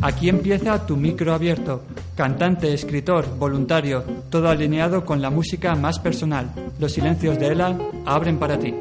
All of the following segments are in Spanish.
Aquí empieza tu micro abierto. Cantante, escritor, voluntario, todo alineado con la música más personal. Los silencios de Ela abren para ti.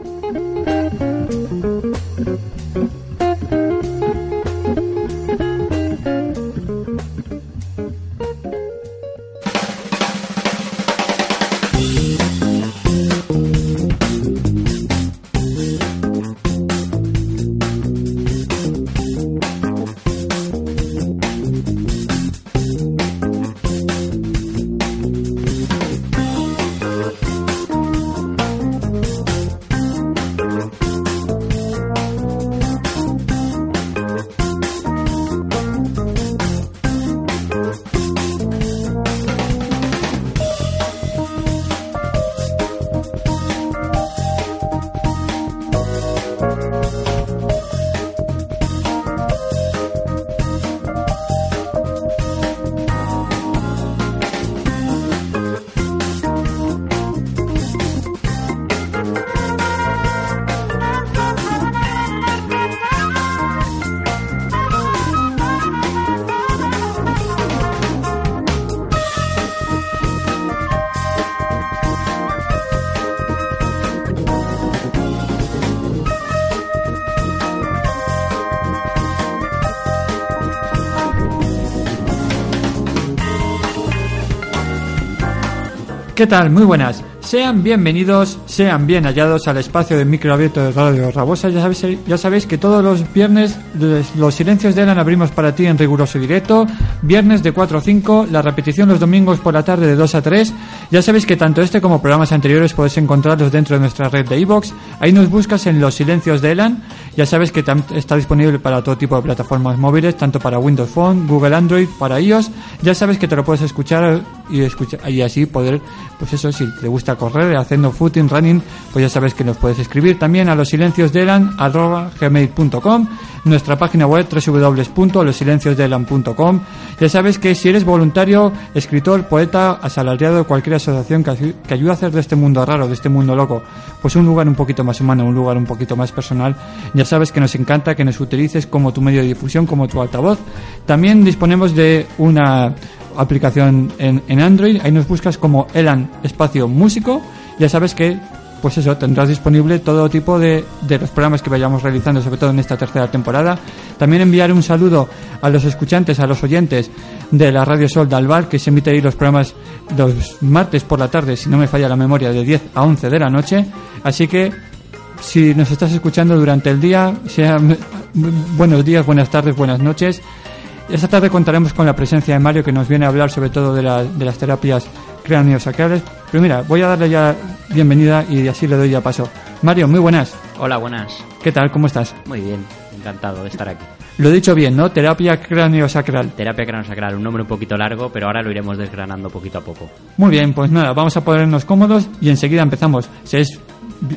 ¿Qué tal? Muy buenas. Sean bienvenidos, sean bien hallados al espacio de micro abierto de Radio Rabosa. Ya sabéis, ya sabéis que todos los viernes los silencios de Elan abrimos para ti en riguroso directo. Viernes de 4 a 5, la repetición los domingos por la tarde de 2 a 3. Ya sabéis que tanto este como programas anteriores podéis encontrarlos dentro de nuestra red de iVoox. Ahí nos buscas en los silencios de Elan. Ya sabes que está disponible para todo tipo de plataformas móviles, tanto para Windows Phone, Google Android, para iOS. Ya sabes que te lo puedes escuchar y escuchar y así poder, pues eso, si te gusta correr, haciendo footing, running, pues ya sabes que nos puedes escribir también a los silencios gmail.com, nuestra página web www.losilenciosdeelan.com. Ya sabes que si eres voluntario, escritor, poeta, asalariado de cualquier asociación que, que ayuda a hacer de este mundo raro, de este mundo loco, pues un lugar un poquito más humano, un lugar un poquito más personal, ya sabes que nos encanta que nos utilices como tu medio de difusión, como tu altavoz. También disponemos de una aplicación en, en Android, ahí nos buscas como Elan Espacio Músico, ya sabes que pues eso, tendrás disponible todo tipo de, de, los programas que vayamos realizando, sobre todo en esta tercera temporada. También enviar un saludo a los escuchantes, a los oyentes de la Radio Sol de que se emite ahí los programas los martes por la tarde, si no me falla la memoria, de 10 a 11 de la noche. Así que si nos estás escuchando durante el día, sean buenos días, buenas tardes, buenas noches. Esta tarde contaremos con la presencia de Mario que nos viene a hablar sobre todo de, la, de las terapias craneosacrales. Pero mira, voy a darle ya bienvenida y así le doy ya paso. Mario, muy buenas. Hola, buenas. ¿Qué tal? ¿Cómo estás? Muy bien, encantado de estar aquí. Lo he dicho bien, ¿no? Terapia craneosacral. Terapia craneosacral, un nombre un poquito largo, pero ahora lo iremos desgranando poquito a poco. Muy bien, pues nada, vamos a ponernos cómodos y enseguida empezamos. Seáis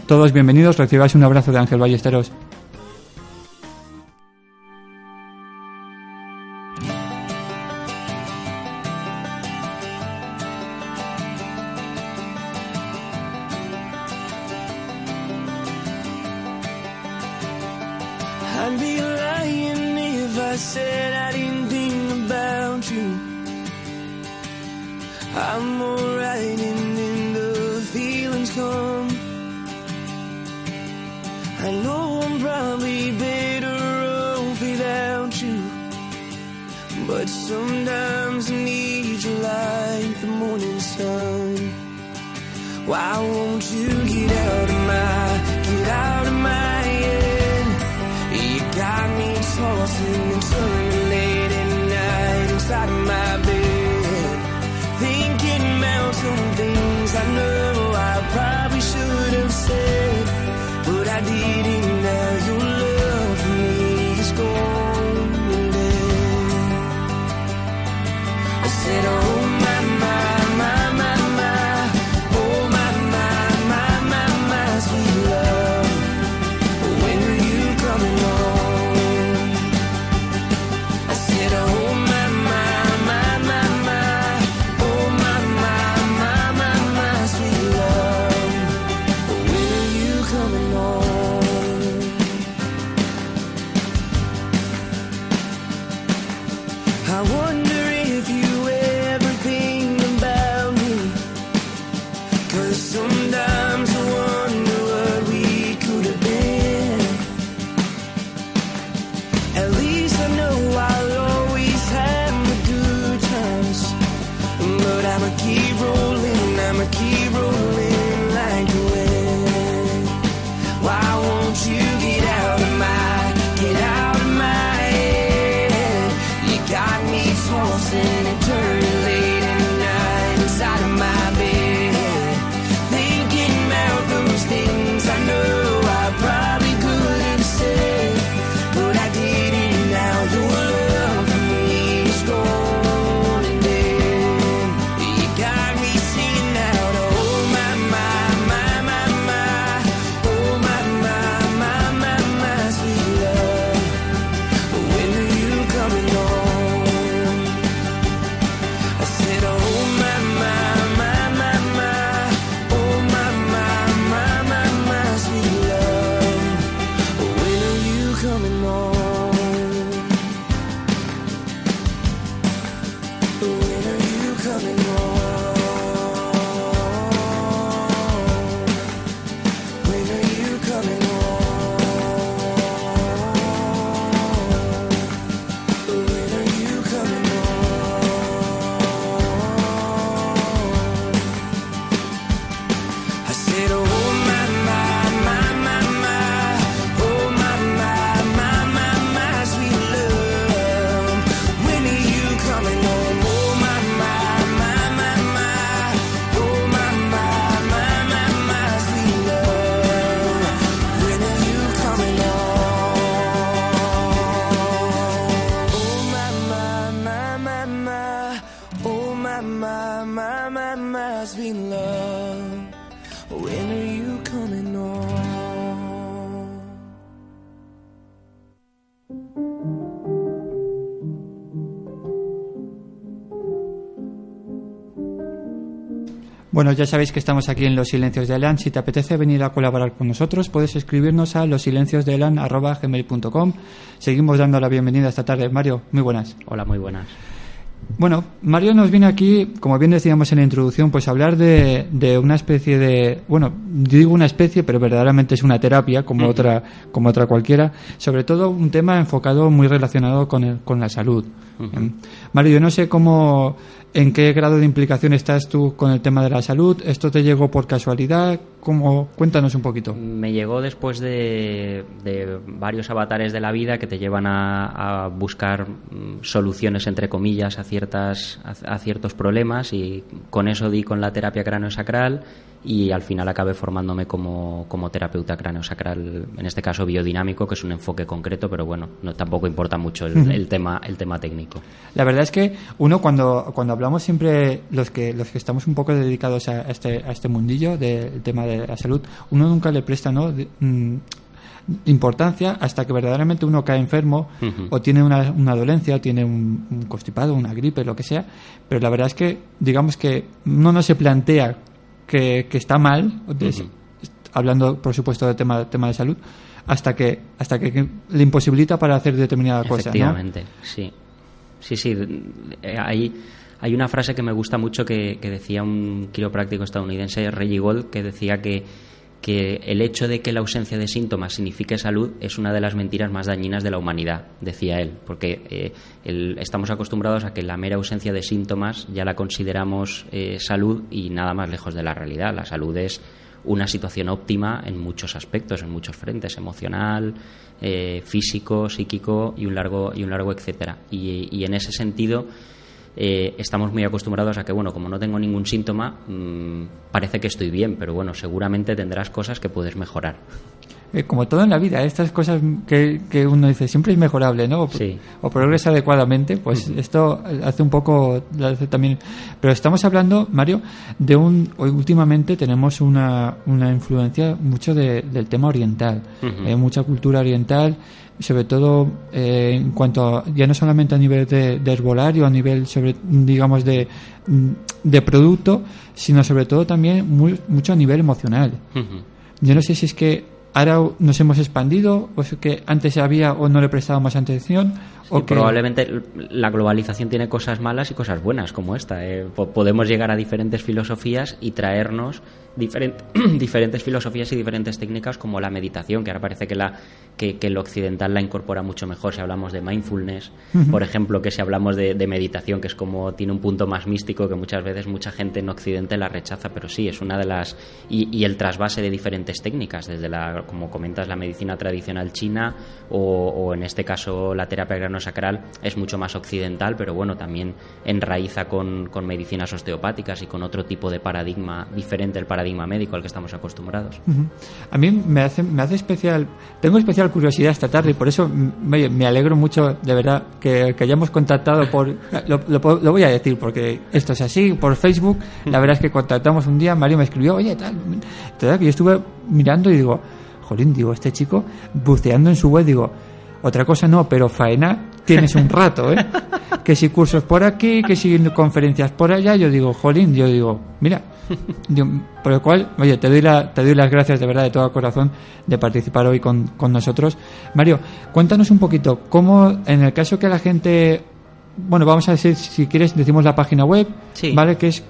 todos bienvenidos, recibáis un abrazo de Ángel Ballesteros. Bueno, ya sabéis que estamos aquí en Los Silencios de Elan. Si te apetece venir a colaborar con nosotros, puedes escribirnos a losilenciosdeelan.gmail.com. Seguimos dando la bienvenida esta tarde. Mario, muy buenas. Hola, muy buenas. Bueno, Mario nos viene aquí, como bien decíamos en la introducción, pues a hablar de, de una especie de, bueno, digo una especie, pero verdaderamente es una terapia como otra, como otra cualquiera. Sobre todo un tema enfocado muy relacionado con, el- con la salud. Em, Mario, yo no sé cómo, en qué grado de implicación estás tú con el tema de la salud. ¿Esto te llegó por casualidad? ¿Cómo? Cuéntanos un poquito. Me llegó después de, de varios avatares de la vida que te llevan a, a buscar mm, soluciones, entre comillas, a, ciertas, a, a ciertos problemas y con eso di con la terapia craneosacral y al final acabé formándome como, como terapeuta craneosacral, en este caso biodinámico, que es un enfoque concreto, pero bueno, no, tampoco importa mucho el, el tema, el tema técnico. La verdad es que uno cuando, cuando hablamos siempre, los que, los que estamos un poco dedicados a este, a este mundillo del tema de la salud, uno nunca le presta ¿no? de- mm, importancia hasta que verdaderamente uno cae enfermo o tiene una, una dolencia o tiene un, un constipado, una gripe, lo que sea. Pero la verdad es que, digamos que uno no se plantea que, que está mal, hablando por supuesto del tema, tema de salud, hasta que, hasta que le imposibilita para hacer determinada cosa. ¿no? Efectivamente, sí. Sí, sí. Hay, hay una frase que me gusta mucho que, que decía un quiropráctico estadounidense, Reggie Gold, que decía que, que el hecho de que la ausencia de síntomas signifique salud es una de las mentiras más dañinas de la humanidad, decía él, porque eh, el- estamos acostumbrados a que la mera ausencia de síntomas ya la consideramos eh, salud y nada más lejos de la realidad. La salud es una situación óptima en muchos aspectos, en muchos frentes, emocional, eh, físico, psíquico y un largo y un largo etcétera. Y, y en ese sentido eh, estamos muy acostumbrados a que bueno, como no tengo ningún síntoma, mm, parece que estoy bien, pero bueno, seguramente tendrás cosas que puedes mejorar. Eh, como todo en la vida, estas cosas que, que uno dice siempre es mejorable, ¿no? O, Sí. o progresa adecuadamente, pues esto hace un poco, hace también. Pero estamos hablando, Mario, de un. Hoy últimamente tenemos una, una influencia mucho de- del tema oriental, Ujú. Eh, mucha cultura oriental, sobre todo eh, en cuanto a, ya no solamente a nivel de, de herbolario, a nivel sobre, digamos de, de producto, sino sobre todo también muy- mucho a nivel emocional. Yo no sé si es que ahora nos hemos expandido, o es que antes había o no le prestaba más atención, o que... probablemente la globalización tiene cosas malas y cosas buenas como esta. eh. Po- podemos llegar a diferentes filosofías y traernos diferent- diferentes filosofías y diferentes técnicas como la meditación, que ahora parece que, la, que, que el occidental la incorpora mucho mejor si hablamos de mindfulness, por ejemplo, que si hablamos de, de meditación, que es como tiene un punto más místico que muchas veces mucha gente en occidente la rechaza, pero sí, es una de las... Y, y el trasvase de diferentes técnicas, desde la, como comentas, la medicina tradicional china o, o en este caso la terapia sacral es mucho más occidental, pero bueno, también enraiza con, con medicinas osteopáticas y con otro tipo de paradigma diferente al paradigma médico al que estamos acostumbrados. A mí me hace, me hace especial, tengo especial curiosidad esta tarde y por eso me, me alegro mucho de verdad que, que hayamos contactado por, lo, lo lo voy a decir porque esto es así, por Facebook, la verdad es que contactamos un día, Mario me escribió, oye, tal, tal, que yo estuve mirando y digo, jolín, digo, este chico buceando en su web, digo, otra cosa no, pero faena tienes un rato, ¿eh? Que si cursos por aquí, que si conferencias por allá, yo digo, jolín, yo digo, mira, yo- por lo cual, oye, te doy, la, te doy las gracias de verdad de todo corazón de participar hoy con, con nosotros. Mario, cuéntanos un poquito, cómo en el caso que la gente, bueno, vamos a decir, si quieres, decimos la página web, Sí. ¿vale? Que es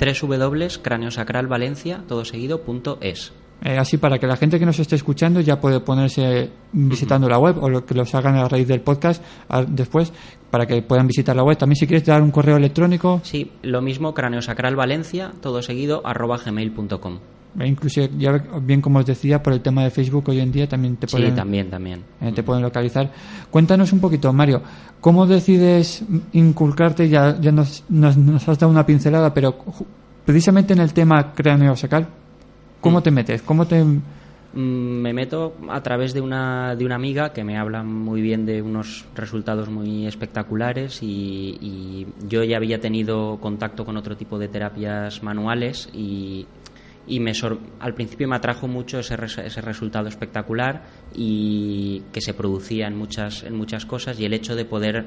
www.craniosacralvalencia, todo seguido, punto es. Eh, así para que la gente que nos esté escuchando ya puede ponerse visitando la web o lo que los hagan a raíz del podcast a- después para que puedan visitar la web. También si quieres dar un correo electrónico, Sí, lo mismo, craniosacralvalencia, todo seguido, arroba gmail.com. e incluso ya bien como os decía por el tema de Facebook hoy en día también te Sí, pueden también, también. eh, te pueden localizar. Cuéntanos un poquito, Mario, ¿cómo decides inculcarte? Ya, ya nos, nos, nos has dado una pincelada, pero precisamente en el tema cráneo sacal, ¿cómo te metes? ¿Cómo te Mm, Me meto a través de una, de una amiga que me habla muy bien de unos resultados muy espectaculares y, y yo ya había tenido contacto con otro tipo de terapias manuales y, y me sor- al principio me atrajo mucho ese, res- ese resultado espectacular y que se producía en muchas, en muchas cosas y el hecho de poder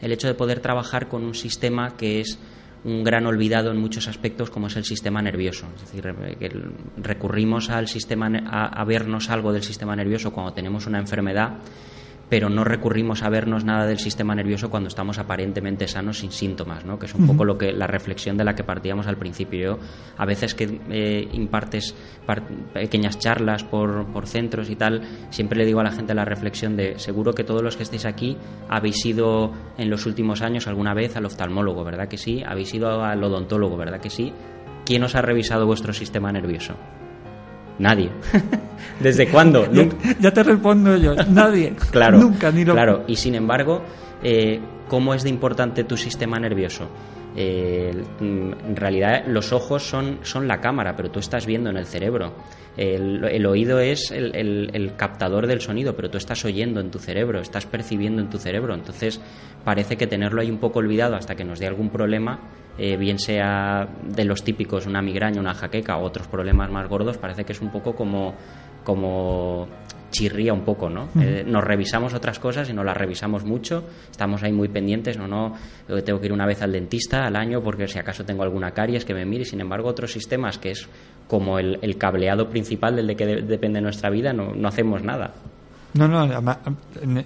el hecho de poder trabajar con un sistema que es un gran olvidado en muchos aspectos como es el sistema nervioso. Es decir, que recurrimos al sistema, a, a vernos algo del sistema nervioso cuando tenemos una enfermedad, pero no recurrimos a vernos nada del sistema nervioso cuando estamos aparentemente sanos sin síntomas, ¿no? que es un poco lo que la reflexión de la que partíamos al principio. Yo, a veces que eh, impartes par- pequeñas charlas por, por centros y tal, siempre le digo a la gente la reflexión de seguro que todos los que estéis aquí habéis ido en los últimos años alguna vez al oftalmólogo, ¿verdad que sí? Habéis ido al odontólogo, ¿verdad que sí? ¿Quién os ha revisado vuestro sistema nervioso? Nadie. ¿Desde cuándo? Ya, te respondo yo, nadie, Claro, nunca ni lo claro. Y sin embargo, eh, ¿cómo es de importante tu sistema nervioso? Eh, mm, en realidad los ojos son, son la cámara, pero tú estás viendo en el cerebro. El, oído es el, el- el captador del sonido, pero tú estás oyendo en tu cerebro, estás percibiendo en tu cerebro. Entonces parece que tenerlo ahí un poco olvidado hasta que nos dé algún problema, eh, bien sea de los típicos, una migraña, una jaqueca o otros problemas más gordos, parece que es un poco como, como chirría un poco, ¿no? Eh, nos revisamos otras cosas y no las revisamos mucho, estamos ahí muy pendientes, no, no, eh, tengo que ir una vez al dentista al año porque si acaso tengo alguna caries que me mire, sin embargo otros sistemas que es como el, el cableado principal del de que de- depende nuestra vida, no, no hacemos nada. No, no,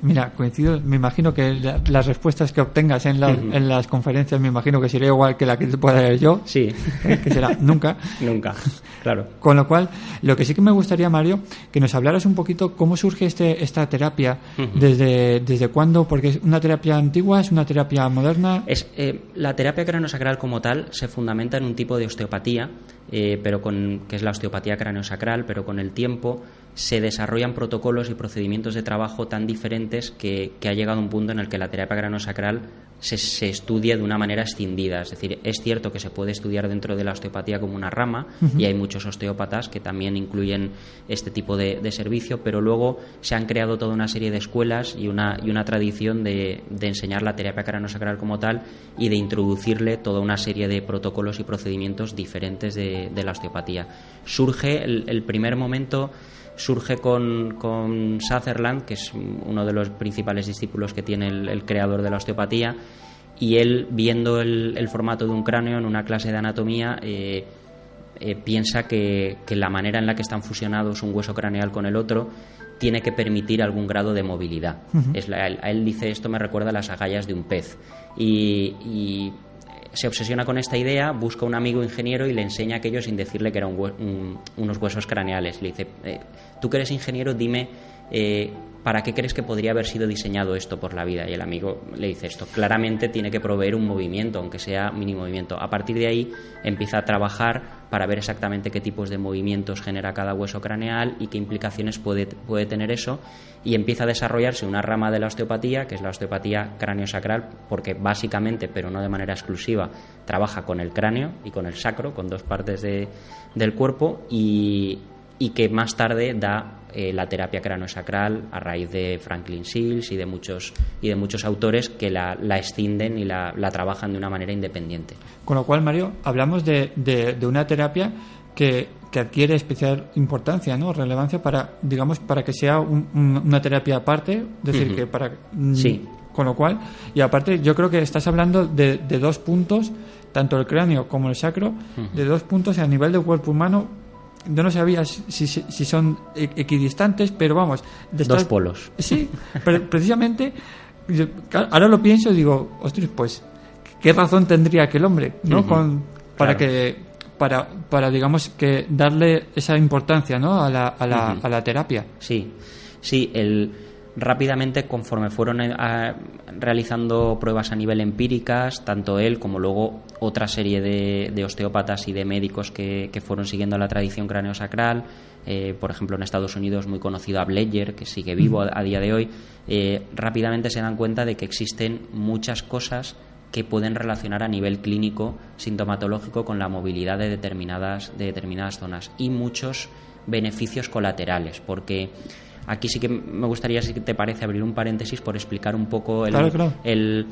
mira, coincido, me imagino que la- las respuestas que obtengas en, la- en las conferencias, me imagino que sería igual que la que te pueda dar yo, Sí, que será nunca. nunca, claro. Con lo cual, lo que sí que me gustaría, Mario, que nos hablaras un poquito cómo surge este, esta terapia, desde, desde cuándo, porque es una terapia antigua, es una terapia moderna. Es, eh, la terapia craniosacral como tal se fundamenta en un tipo de osteopatía, eh, pero con, que es la osteopatía craniosacral, pero con el tiempo se desarrollan protocolos y procedimientos de trabajo tan diferentes que, ha llegado un punto en el que la terapia craniosacral se, se estudia de una manera escindida. Es decir, es cierto que se puede estudiar dentro de la osteopatía como una rama y hay muchos osteópatas que también incluyen este tipo de, de servicio, pero luego se han creado toda una serie de escuelas y una, y una tradición de, de enseñar la terapia craniosacral como tal y de introducirle toda una serie de protocolos y procedimientos diferentes de, de la osteopatía. Surge el, el primer momento surge con, con Sutherland, que es uno de los principales discípulos que tiene el, el creador de la osteopatía, y él, viendo el, el formato de un cráneo en una clase de anatomía, eh, eh, piensa que, que la manera en la que están fusionados un hueso craneal con el otro tiene que permitir algún grado de movilidad. es la, él, él, dice esto me recuerda a las agallas de un pez. Y, y, se obsesiona con esta idea, busca un amigo ingeniero y le enseña aquello sin decirle que eran un, un, unos huesos craneales. Le dice, eh, tú que eres ingeniero, dime eh, ¿para qué crees que podría haber sido diseñado esto por la vida? Y el amigo le dice esto, claramente tiene que proveer un movimiento, aunque sea mini movimiento. A partir de ahí empieza a trabajar para ver exactamente qué tipos de movimientos genera cada hueso craneal y qué implicaciones puede, puede tener eso y empieza a desarrollarse una rama de la osteopatía, que es la osteopatía cráneo-sacral, porque básicamente, pero no de manera exclusiva, trabaja con el cráneo y con el sacro, con dos partes de, del cuerpo y que más tarde da eh, la terapia cranoesacral a raíz de Franklin Seals y de muchos y de muchos autores que la, la extienden y la, la, trabajan de una manera independiente. Con lo cual, Mario, hablamos de, de, de una terapia que, que, adquiere especial importancia, ¿no? Relevancia para, digamos, para que sea un, un, una terapia aparte, es decir, uh -huh. que para sí. con lo cual y aparte yo creo que estás hablando de, de dos puntos, tanto el cráneo como el sacro, uh -huh. de dos puntos a nivel del cuerpo humano yo no sabía si, si, si son equidistantes, pero vamos. De Dos polos. Sí, pero precisamente, ahora lo pienso y digo, ostras, pues, ¿qué razón tendría aquel hombre, no? Uh -huh. Con, para claro. que, para, para, digamos, que darle esa importancia, ¿no? A la, a la, uh -huh. a la terapia. Sí, sí, el rápidamente conforme fueron eh, a, realizando pruebas a nivel empíricas, tanto él como luego otra serie de, de osteópatas y de médicos que, que, fueron siguiendo la tradición craneosacral, eh, por ejemplo en Estados Unidos muy conocido a Bledger, que sigue vivo a, a día de hoy, eh, rápidamente se dan cuenta de que existen muchas cosas que pueden relacionar a nivel clínico sintomatológico con la movilidad de determinadas, de determinadas zonas y muchos beneficios colaterales, porque Aquí sí que me gustaría, si te parece, abrir un paréntesis por explicar un poco el, claro, claro. el,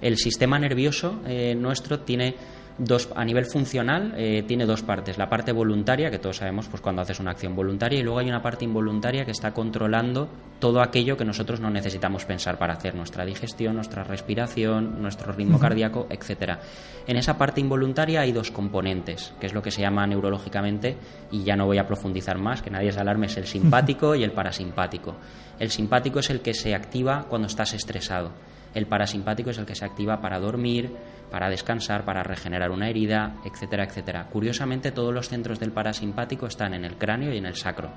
el sistema nervioso eh, nuestro tiene dos a nivel funcional eh, tiene dos partes. La parte voluntaria que todos sabemos pues cuando haces una acción voluntaria y luego hay una parte involuntaria que está controlando todo aquello que nosotros no necesitamos pensar para hacer nuestra digestión nuestra respiración nuestro ritmo uh -huh. cardíaco etcétera. En esa parte involuntaria hay dos componentes que es lo que se llama neurológicamente y ya no voy a profundizar más que nadie se alarme es el simpático y el parasimpático. El simpático es el que se activa cuando estás estresado el parasimpático es el que se activa para dormir, para descansar, para regenerar una herida, etcétera, etcétera. Curiosamente, todos los centros del parasimpático están en el cráneo y en el sacro.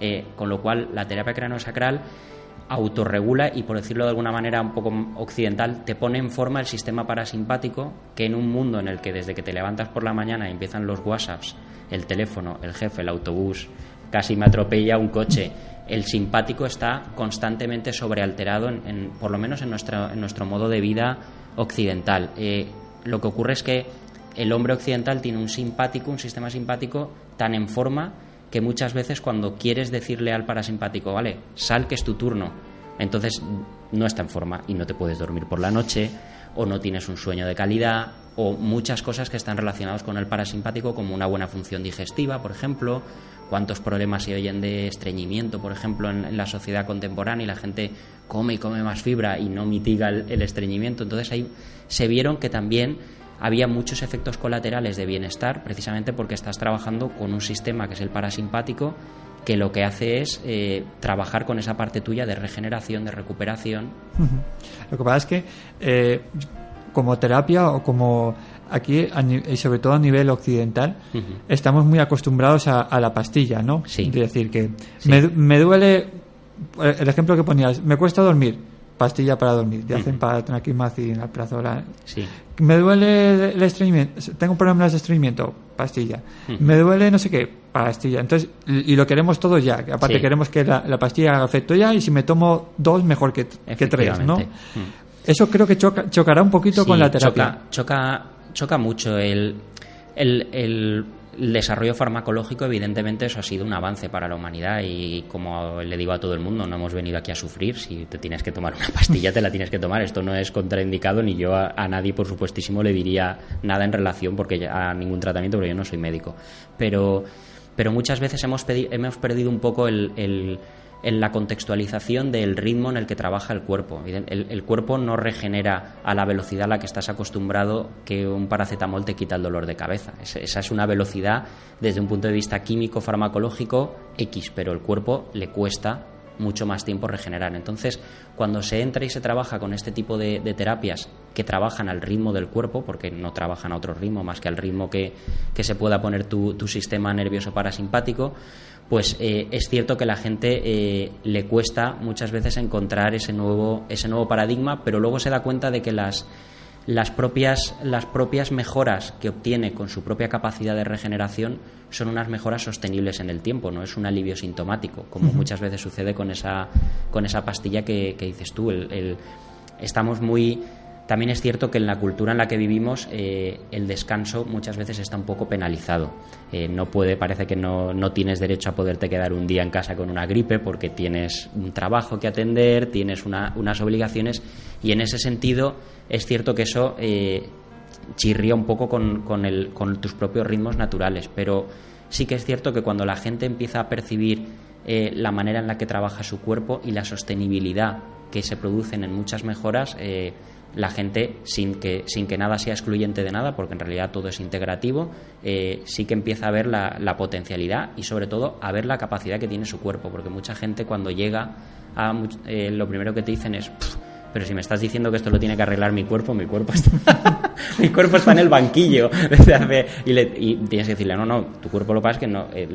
Eh, con lo cual, la terapia cráneo-sacral autorregula y, por decirlo de alguna manera un poco occidental, te pone en forma el sistema parasimpático que en un mundo en el que desde que te levantas por la mañana empiezan los WhatsApps, el teléfono, el jefe, el autobús, casi me atropella un coche, el simpático está constantemente sobrealterado, en, en, por lo menos en nuestro, en nuestro modo de vida occidental. Eh, lo que ocurre es que el hombre occidental tiene un simpático, un sistema simpático tan en forma que muchas veces cuando quieres decirle al parasimpático, vale, sal que es tu turno, entonces no está en forma y no te puedes dormir por la noche o no tienes un sueño de calidad o muchas cosas que están relacionadas con el parasimpático como una buena función digestiva, por ejemplo, cuántos problemas se oyen de estreñimiento, por ejemplo, en, la sociedad contemporánea y la gente come y come más fibra y no mitiga el, estreñimiento. Entonces ahí se vieron que también había muchos efectos colaterales de bienestar precisamente porque estás trabajando con un sistema que es el parasimpático que lo que hace es eh, trabajar con esa parte tuya de regeneración, de recuperación. Lo que pasa es que eh, como terapia o como aquí y sobre todo a nivel occidental uh -huh. estamos muy acostumbrados a, a, la pastilla, ¿no? Sí. Es decir, que sí. me, me, duele, el ejemplo que ponías, me cuesta dormir, pastilla para dormir, te uh -huh. hacen para traquimacin, alprazolam. Sí. Me duele el estreñimiento, tengo problemas de estreñimiento, pastilla. Uh -huh. Me duele no sé qué, pastilla. Entonces, y lo queremos todo ya. Aparte, sí. queremos que la, la, pastilla haga efecto ya y si me tomo dos, mejor que, que tres, ¿no? Eso creo que choca, chocará un poquito sí, con la terapia. Choca, choca, choca mucho el, el, el desarrollo farmacológico, evidentemente, eso ha sido un avance para la humanidad y como le digo a todo el mundo, no hemos venido aquí a sufrir. Si te tienes que tomar una pastilla, te la tienes que tomar. Esto no es contraindicado ni yo a, a nadie, por supuestísimo, le diría nada en relación porque a ningún tratamiento, porque yo no soy médico. Pero, pero muchas veces hemos, hemos perdido un poco el, el en la contextualización del ritmo en el que trabaja el cuerpo. El, cuerpo no regenera a la velocidad a la que estás acostumbrado que un paracetamol te quita el dolor de cabeza. Esa es una velocidad desde un punto de vista químico, farmacológico, X, pero el cuerpo le cuesta mucho más tiempo regenerar. Entonces, cuando se entra y se trabaja con este tipo de, terapias que trabajan al ritmo del cuerpo, porque no trabajan a otro ritmo más que al ritmo que, se pueda poner tu, sistema nervioso parasimpático, pues eh, es cierto que la gente eh, le cuesta muchas veces encontrar ese nuevo, ese nuevo paradigma, pero luego se da cuenta de que las las propias, las propias mejoras que obtiene con su propia capacidad de regeneración son unas mejoras sostenibles en el tiempo, no es un alivio sintomático, como muchas veces sucede con esa, con esa pastilla que, dices tú. el, estamos muy también es cierto que en la cultura en la que vivimos eh, el descanso muchas veces está un poco penalizado. Eh, no puede, parece que no, no, tienes derecho a poderte quedar un día en casa con una gripe porque tienes un trabajo que atender, tienes unas obligaciones y en ese sentido es cierto que eso eh, chirría un poco con, con, el, con tus propios ritmos naturales, pero sí que es cierto que cuando la gente empieza a percibir la manera en la que trabaja su cuerpo y la sostenibilidad que se producen en muchas mejoras, la gente, sin que, sin que nada sea excluyente de nada, porque en realidad todo es integrativo, eh, sí que empieza a ver la, potencialidad y sobre todo a ver la capacidad que tiene su cuerpo, porque mucha gente cuando llega a eh, lo primero que te dicen es pero si me estás diciendo que esto lo tiene que arreglar mi cuerpo, mi cuerpo está, mi cuerpo está en el banquillo y, tienes que decirle, no, no, tu cuerpo lo pasa es que no, eh,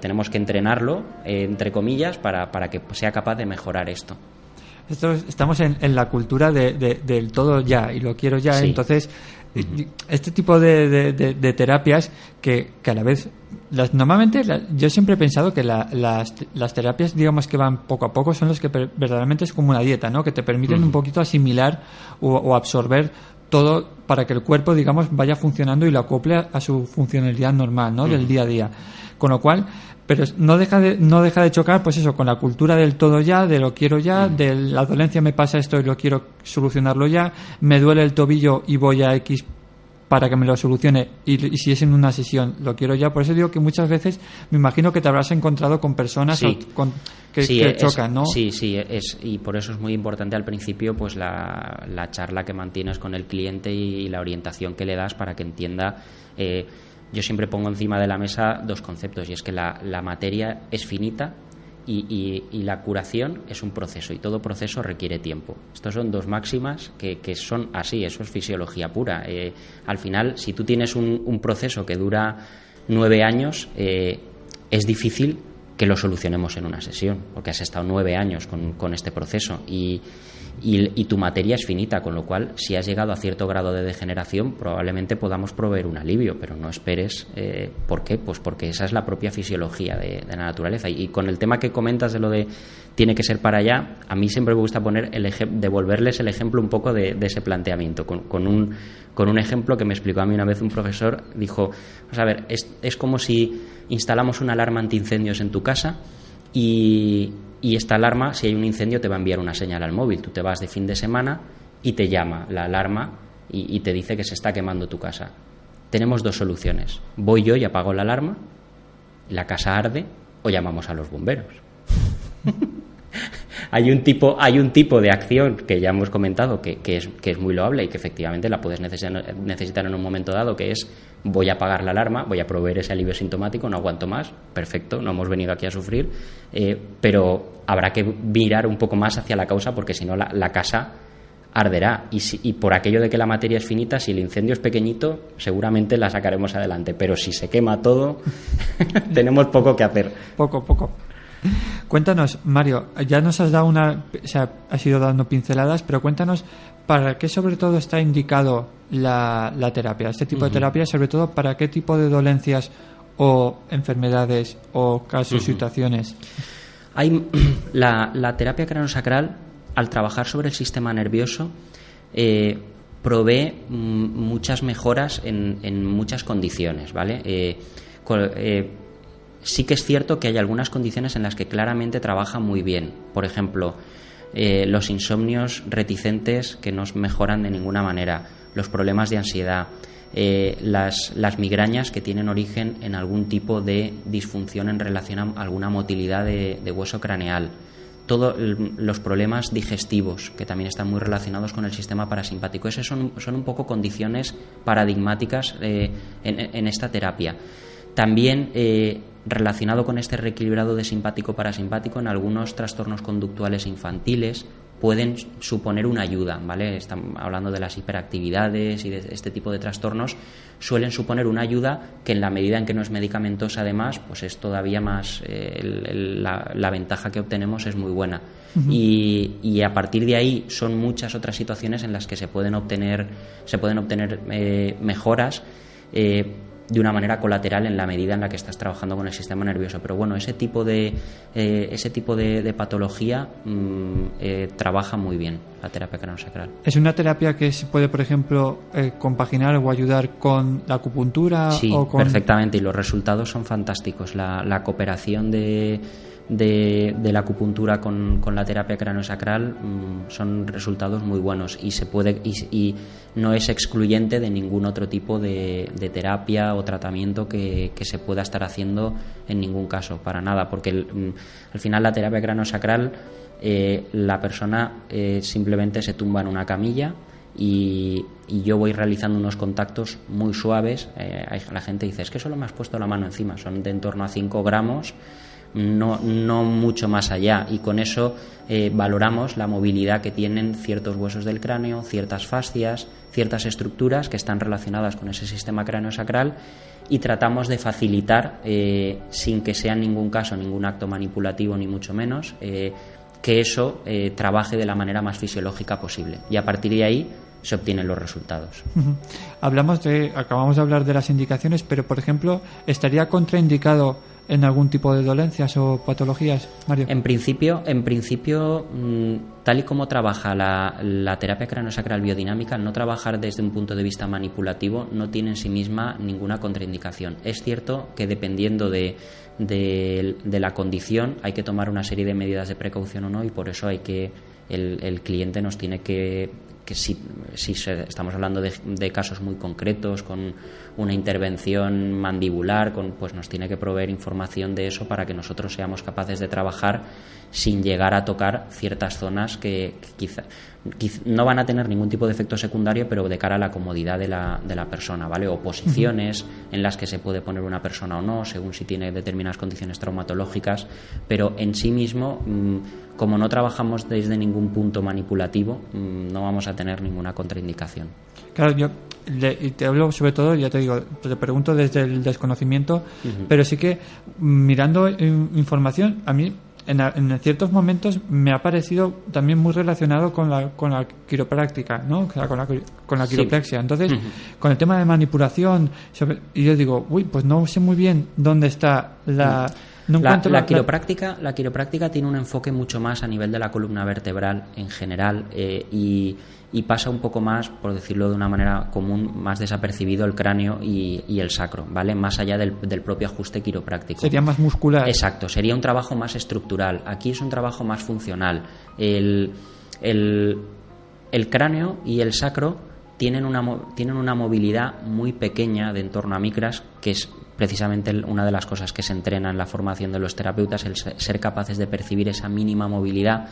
tenemos que entrenarlo, entre comillas, para, para que sea capaz de mejorar esto estamos en, la cultura del todo ya y lo quiero ya. Entonces, este tipo de, terapias que, a la vez. Las, normalmente yo siempre he pensado que las, las, terapias, digamos que van poco a poco, son las que verdaderamente es como una dieta, ¿no? Que te permiten un poquito asimilar o, absorber todo para que el cuerpo, digamos, vaya funcionando y lo acople a, su funcionalidad normal, ¿no? Del día a día. Con lo cual, pero no deja de, no deja de chocar pues eso con la cultura del todo ya de lo quiero ya mm. de la dolencia me pasa esto y lo quiero solucionarlo ya me duele el tobillo y voy a X para que me lo solucione y, si es en una sesión lo quiero ya por eso digo que muchas veces me imagino que te habrás encontrado con personas que, chocan ¿no? sí sí es y por eso es muy importante al principio pues la, la charla que mantienes con el cliente y, la orientación que le das para que entienda eh, yo siempre pongo encima de la mesa dos conceptos, y es que la, materia es finita y, la curación es un proceso, y todo proceso requiere tiempo. Estos son dos máximas que, son así, eso es fisiología pura. Eh, al final, si tú tienes un, proceso que dura nueve años, eh, es difícil que lo solucionemos en una sesión, porque has estado nueve años con, con este proceso y, tu materia es finita, con lo cual si has llegado a cierto grado de degeneración probablemente podamos proveer un alivio, pero no esperes. Eh, ¿Por qué? Pues porque esa es la propia fisiología de, la naturaleza. Y, con el tema que comentas de lo de tiene que ser para allá, a mí siempre me gusta poner el devolverles el ejemplo un poco de, ese planteamiento, con, un, con un ejemplo que me explicó a mí una vez un profesor, dijo, vamos a ver, es, es como si instalamos una alarma antiincendios en tu casa y, y esta alarma, si hay un incendio, te va a enviar una señal al móvil. Tú te vas de fin de semana y te llama la alarma y, te dice que se está quemando tu casa. Tenemos dos soluciones. Voy yo y apago la alarma, la casa arde o llamamos a los bomberos. hay, un tipo, hay un tipo de acción que ya hemos comentado que, es, que es muy loable y que efectivamente la puedes necesitar en un momento dado, que es voy a apagar la alarma, voy a proveer ese alivio sintomático, no aguanto más, perfecto, no hemos venido aquí a sufrir, eh, pero habrá que mirar un poco más hacia la causa porque si no la, casa arderá. Y, y, por aquello de que la materia es finita, si el incendio es pequeñito, seguramente la sacaremos adelante. Pero si se quema todo, tenemos poco que hacer. Poco, poco. Cuéntanos, Mario, ya nos has dado una, o sea, has ido dando pinceladas, pero cuéntanos para qué sobre todo está indicado la, terapia, este tipo de terapia, sobre todo para qué tipo de dolencias o enfermedades o casos, situaciones. Hay la, la terapia craneosacral, al trabajar sobre el sistema nervioso, eh, provee muchas mejoras en, en, muchas condiciones, ¿vale? Eh, eh, sí que es cierto que hay algunas condiciones en las que claramente trabaja muy bien. Por ejemplo, eh, los insomnios reticentes que no mejoran de ninguna manera, los problemas de ansiedad, eh, las, migrañas que tienen origen en algún tipo de disfunción en relación a alguna motilidad de, hueso craneal, todos los problemas digestivos, que también están muy relacionados con el sistema parasimpático. Esas son, son un poco condiciones paradigmáticas eh, en, esta terapia. También relacionado con este reequilibrado de simpático-parasimpático en algunos trastornos conductuales infantiles, pueden suponer una ayuda, ¿vale? Estamos hablando de las hiperactividades y de este tipo de trastornos, suelen suponer una ayuda que en la medida en que no es medicamentosa además, pues es todavía más, eh, la, ventaja que obtenemos es muy buena. y, a partir de ahí son muchas otras situaciones en las que se pueden obtener, se pueden obtener eh, mejoras. Eh, de una manera colateral en la medida en la que estás trabajando con el sistema nervioso. Pero bueno, ese tipo de, eh, ese tipo de, patología mm, eh, trabaja muy bien la terapia craniosacral. ¿Es una terapia que se puede, por ejemplo, eh, compaginar o ayudar con la acupuntura? Sí, o perfectamente, y los resultados son fantásticos. la cooperación de de, la acupuntura con, la terapia craniosacral mm, son resultados muy buenos y se puede y, no es excluyente de ningún otro tipo de, terapia o tratamiento que, se pueda estar haciendo en ningún caso para nada porque mm, al final la terapia craniosacral eh, la persona eh, simplemente se tumba en una camilla y, yo voy realizando unos contactos muy suaves. Eh, la gente dice, es que solo me has puesto la mano encima, son de en torno a 5 gramos no, mucho más allá. Y con eso eh, valoramos la movilidad que tienen ciertos huesos del cráneo, ciertas fascias, ciertas estructuras que están relacionadas con ese sistema cráneo-sacral y tratamos de facilitar, eh, sin que sea en ningún caso ningún acto manipulativo ni mucho menos, eh, que eso trabaje de la manera más fisiológica posible. Y a partir de ahí se obtienen los resultados. Hablamos de, acabamos de hablar de las indicaciones, pero por ejemplo, ¿estaría contraindicado en algún tipo de dolencias o patologías, Mario? En principio, en principio mm, tal y como trabaja la, la terapia craniosacral biodinámica, no trabajar desde un punto de vista manipulativo, no tiene en sí misma ninguna contraindicación. Es cierto que dependiendo de, de, de la condición hay que tomar una serie de medidas de precaución o no y por eso hay que el, el cliente nos tiene que que si, si estamos hablando de, casos muy concretos, con una intervención mandibular, con, pues nos tiene que proveer información de eso para que nosotros seamos capaces de trabajar sin llegar a tocar ciertas zonas que, quizá, no van a tener ningún tipo de efecto secundario, pero de cara a la comodidad de la, de la persona, ¿vale? O posiciones en las que se puede poner una persona o no, según si tiene determinadas condiciones traumatológicas, pero en sí mismo, mm, como no trabajamos desde ningún punto manipulativo, mm, no vamos a tener ninguna contraindicación. Claro, yo y te hablo sobre todo, ya te digo, te pregunto desde el desconocimiento, pero sí que mm, mirando información, a mí en, ciertos momentos me ha parecido también muy relacionado con la, con la quiropráctica, ¿no? con, la, con la quiropraxia. Entonces, con el tema de manipulación, y yo digo, uy, pues no sé muy bien dónde está la... la, quiropráctica, la quiropráctica tiene un enfoque mucho más a nivel de la columna vertebral en general eh, y y pasa un poco más, por decirlo de una manera común, más desapercibido el cráneo y, el sacro, ¿vale? Más allá del, propio ajuste quiropráctico. Sería más muscular. Exacto, sería un trabajo más estructural. Aquí es un trabajo más funcional. El, el, cráneo y el sacro tienen una, tienen una movilidad muy pequeña de en torno a micras, que es precisamente una de las cosas que se entrena en la formación de los terapeutas, el ser capaces de percibir esa mínima movilidad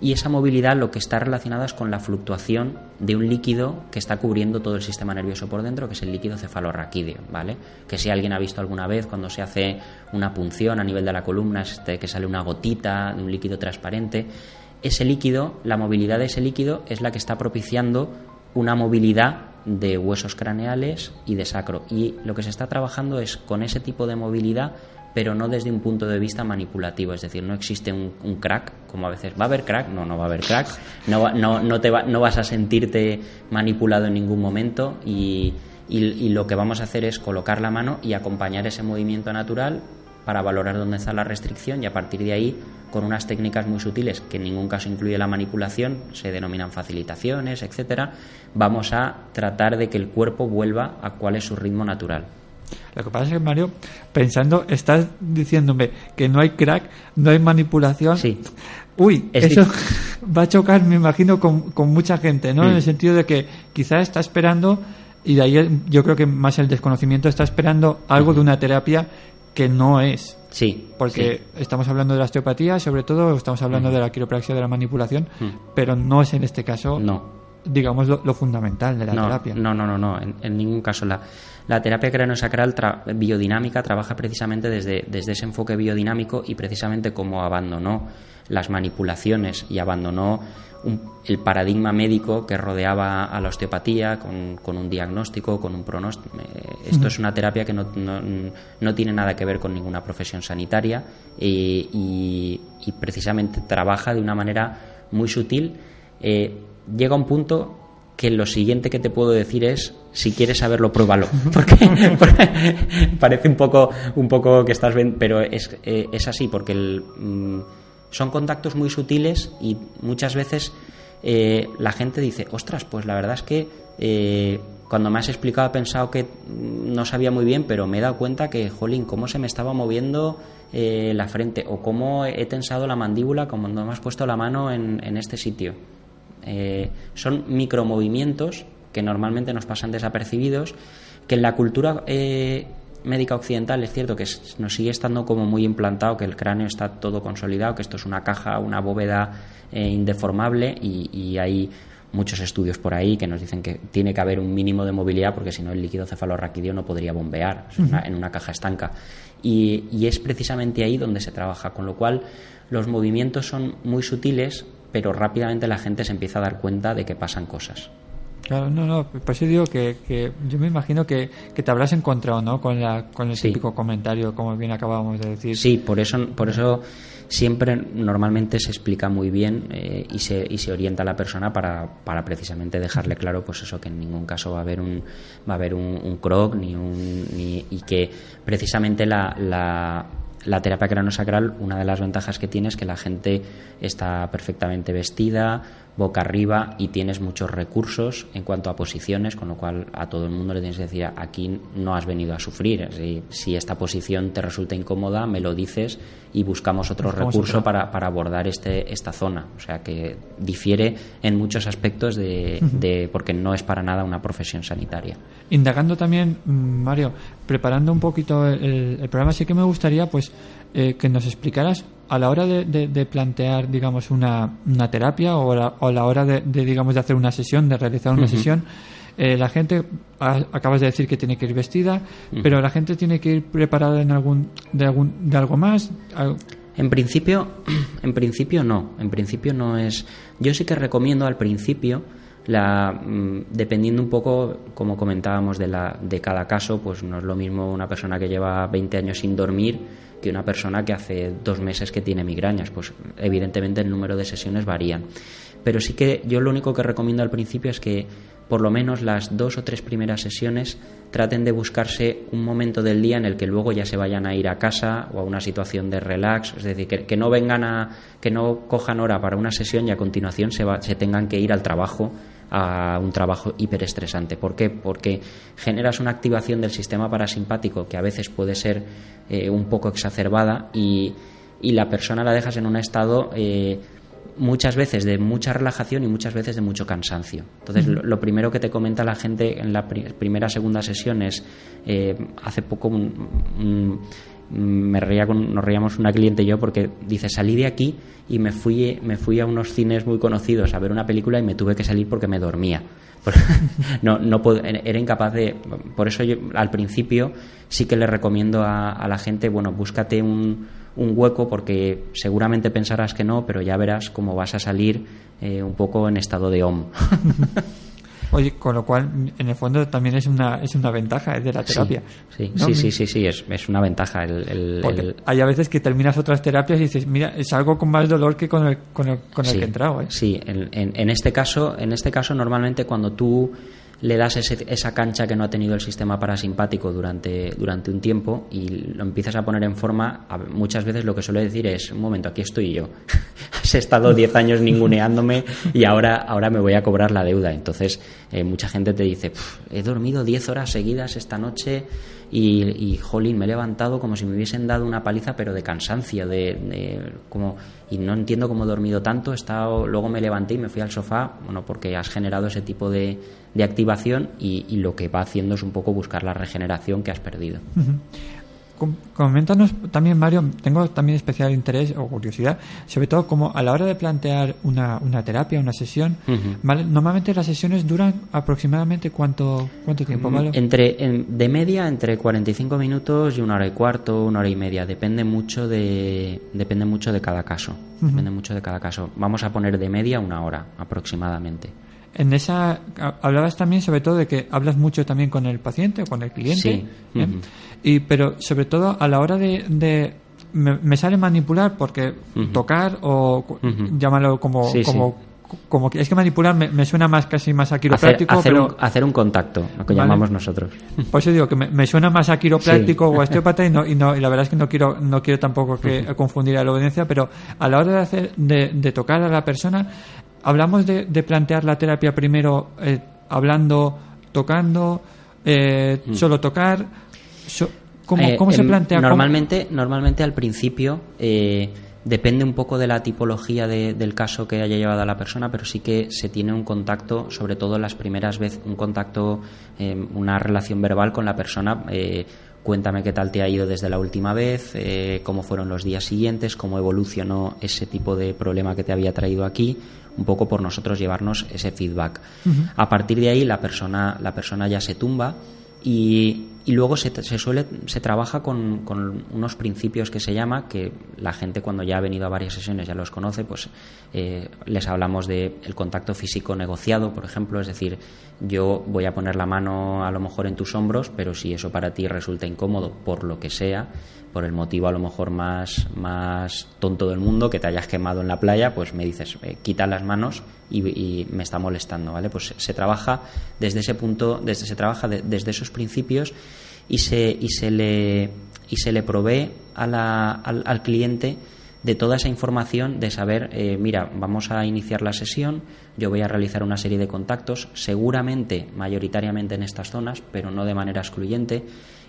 y esa movilidad lo que está relacionada es con la fluctuación de un líquido que está cubriendo todo el sistema nervioso por dentro, que es el líquido cefalorraquídeo, ¿vale? Que si alguien ha visto alguna vez cuando se hace una punción a nivel de la columna, este, que sale una gotita de un líquido transparente, ese líquido, la movilidad de ese líquido es la que está propiciando una movilidad de huesos craneales y de sacro. Y lo que se está trabajando es con ese tipo de movilidad pero no desde un punto de vista manipulativo, es decir, no existe un, crack, como a veces va a haber crack, no, no va a haber crack, no, no, no, te no vas a sentirte manipulado en ningún momento y, y, lo que vamos a hacer es colocar la mano y acompañar ese movimiento natural para valorar dónde está la restricción y a partir de ahí, con unas técnicas muy sutiles que en ningún caso incluye la manipulación, se denominan facilitaciones, etcétera, vamos a tratar de que el cuerpo vuelva a cuál es su ritmo natural. Lo que pasa es que, Mario, pensando, estás diciéndome que no hay crack, no hay manipulación. Sí. Uy, eso va a chocar, me imagino, con, con mucha gente, ¿no? En el sentido de que quizás está esperando, y de ahí yo creo que más el desconocimiento, está esperando algo de una terapia que no es. Sí. Porque estamos hablando de la osteopatía, sobre todo, estamos hablando de la quiropraxia, de la manipulación, pero no es en este caso, No. digamos, lo, lo fundamental de la no, terapia. No, no, no, no, en, en ningún caso. La, la terapia craneosacral tra- biodinámica trabaja precisamente desde, desde ese enfoque biodinámico y precisamente como abandonó las manipulaciones y abandonó un- el paradigma médico que rodeaba a la osteopatía con, con un diagnóstico, con un pronóstico. Eh, Esto es una terapia que no, no- no tiene nada que ver con ninguna profesión sanitaria eh, y, y precisamente trabaja de una manera muy sutil. Eh, llega un punto que lo siguiente que te puedo decir es si quieres saberlo pruébalo. Porque, parece un poco un poco que estás pero es, eh, es así porque el, mm, son contactos muy sutiles y muchas veces eh, la gente dice ostras pues la verdad es que eh, cuando me has explicado he pensado que mm, no sabía muy bien pero me he dado cuenta que jolín cómo se me estaba moviendo eh, la frente o cómo he tensado la mandíbula como no me has puesto la mano en este sitio eh, son micromovimientos que normalmente nos pasan desapercibidos, que en la cultura eh, médica occidental es cierto que nos sigue estando como muy implantado, que el cráneo está todo consolidado, que esto es una caja, una bóveda eh, indeformable y, y hay muchos estudios por ahí que nos dicen que tiene que haber un mínimo de movilidad porque si no el líquido cefalorraquídeo no podría bombear una- en una caja estanca. Y, y es precisamente ahí donde se trabaja con lo cual los movimientos son muy sutiles pero rápidamente la gente se empieza a dar cuenta de que pasan cosas Claro, no, no, por eso digo que, que yo me imagino que, que te habrás encontrado, ¿no? Con, la, con el Sí. típico comentario, como bien acabábamos de decir. Sí, por eso, por eso siempre normalmente se explica muy bien eh, y, se, y se orienta a la persona para, para precisamente dejarle claro pues eso que en ningún caso va a haber un va a haber un, un croc ni un ni, y que precisamente la, la la terapia craneosacral, una de las ventajas que tiene es que la gente está perfectamente vestida, boca arriba y tienes muchos recursos en cuanto a posiciones, con lo cual a todo el mundo le tienes que decir aquí no has venido a sufrir. Si esta posición te resulta incómoda, me lo dices y buscamos otro Buscamos recurso para, para abordar este, esta zona. O sea que difiere en muchos aspectos de, de- porque no es para nada una profesión sanitaria. Indagando también, mm, Mario, preparando un poquito el, el programa, sí que me gustaría pues eh, que nos explicaras a la hora de, de- de plantear, digamos, una, una terapia o, la- o a la hora de, de, digamos, de hacer una sesión, de realizar una sesión. eh, la gente, a- acabas de decir que tiene que ir vestida, pero la gente tiene que ir preparada en algún, de, algún, de algo más. En principio, en principio no. En principio no es. Yo sí que recomiendo al principio la mm, dependiendo un poco, como comentábamos de la de cada caso, pues no es lo mismo una persona que lleva 20 años sin dormir que una persona que hace dos meses que tiene migrañas. Pues evidentemente el número de sesiones varían. Pero sí que yo lo único que recomiendo al principio es que por lo menos las dos o tres primeras sesiones traten de buscarse un momento del día en el que luego ya se vayan a ir a casa o a una situación de relax, es decir, que, no vengan a, que no cojan hora para una sesión y a continuación se, va- se tengan que ir al trabajo a un trabajo hiperestresante. ¿Por qué? Porque generas una activación del sistema parasimpático que a veces puede ser eh, un poco exacerbada y, y la persona la dejas en un estado eh, muchas veces de mucha relajación y muchas veces de mucho cansancio. Entonces, lo, lo primero que te comenta la gente en la pri- primera segunda sesión es, eh, hace poco un- un- me reía con, nos reíamos una cliente y yo porque dice, salí de aquí y me fui, me fui a unos cines muy conocidos a ver una película y me tuve que salir porque me dormía. No, no puedo- era incapaz de... Por eso yo al principio sí que le recomiendo a, la gente, bueno, búscate un, un hueco porque seguramente pensarás que no, pero ya verás cómo vas a salir eh, un poco en estado de OM. Oye, con lo cual, en el fondo también es una, es una ventaja es de la terapia. Sí, ¿no? sí, sí, sí, sí, es, es una ventaja. El, el- Porque el- hay a veces que terminas otras terapias y dices, mira, es algo con más dolor que con el, con el, con el sí, que he entrado. ¿eh? Sí, en, en- en este caso, en este caso normalmente cuando tú le das ese- esa cancha que no ha tenido el sistema parasimpático durante, durante un tiempo y lo empiezas a poner en forma, muchas veces lo que suele decir es, un momento, aquí estoy yo. Has estado 10 años ninguneándome y ahora, ahora me voy a cobrar la deuda. Entonces, eh, mucha gente te dice, "Pf, he dormido 10 horas seguidas esta noche y, y, jolín, me he levantado como si me hubiesen dado una paliza, pero de cansancio, de, de- como, y no entiendo cómo he dormido tanto. He estado, luego me levanté y me fui al sofá, bueno, porque has generado ese tipo de, de activación y, lo que va haciendo es un poco buscar la regeneración que has perdido. Coméntanos también, Mario, tengo también especial interés o curiosidad, sobre todo como a la hora de plantear una, una terapia, una sesión. ¿vale? Normalmente las sesiones duran aproximadamente cuánto, cuánto tiempo, ¿vale? Entre, en- de media entre 45 minutos y una hora y cuarto, una hora y media. Depende mucho de, depende mucho de cada caso. Depende mucho de cada caso. Vamos a poner de media una hora aproximadamente. En esa ha- hablabas también sobre todo de que hablas mucho también con el paciente o con el cliente, Sí. ¿eh? Y pero sobre todo a la hora de, de- me, me sale manipular porque tocar o Ujú. llámalo como Sí, como como que es que manipular me, me suena más casi más a Hacer, quiropráctico, hacer pero un, hacer un contacto, lo que Vale. llamamos nosotros. por eso digo que me, me suena más a quiropráctico o a osteópata y no, y no y la verdad es que no quiero no quiero tampoco que confundir a la audiencia pero a la hora de hacer de, de tocar a la persona hablamos de, de plantear la terapia primero eh, hablando tocando eh, solo tocar so- ¿cómo, Eh, cómo se em, plantea ¿Cómo- Normalmente, normalmente al principio eh, depende un poco de la tipología de- del caso que haya llevado a la persona, pero sí que se tiene un contacto, sobre todo las primeras veces, un contacto, eh, una relación verbal con la persona. eh, cuéntame qué tal te ha ido desde la última vez, eh, cómo fueron los días siguientes, cómo evolucionó ese tipo de problema que te había traído aquí, un poco por nosotros llevarnos ese feedback. A partir de ahí la persona, la persona ya se tumba y, y luego se, se suele se trabaja con, con unos principios que se llama que la gente cuando ya ha venido a varias sesiones ya los conoce pues eh, les hablamos de el contacto físico negociado por ejemplo es decir yo voy a poner la mano a lo mejor en tus hombros pero si eso para ti resulta incómodo por lo que sea por el motivo a lo mejor más más tonto del mundo que te hayas quemado en la playa pues me dices eh, quita las manos y, me está molestando vale pues se trabaja desde ese punto desde se trabaja de- desde esos principios y se y se le y se le provee a la- al, al cliente de toda esa información de saber eh, mira vamos a iniciar la sesión yo voy a realizar una serie de contactos seguramente mayoritariamente en estas zonas pero no de manera excluyente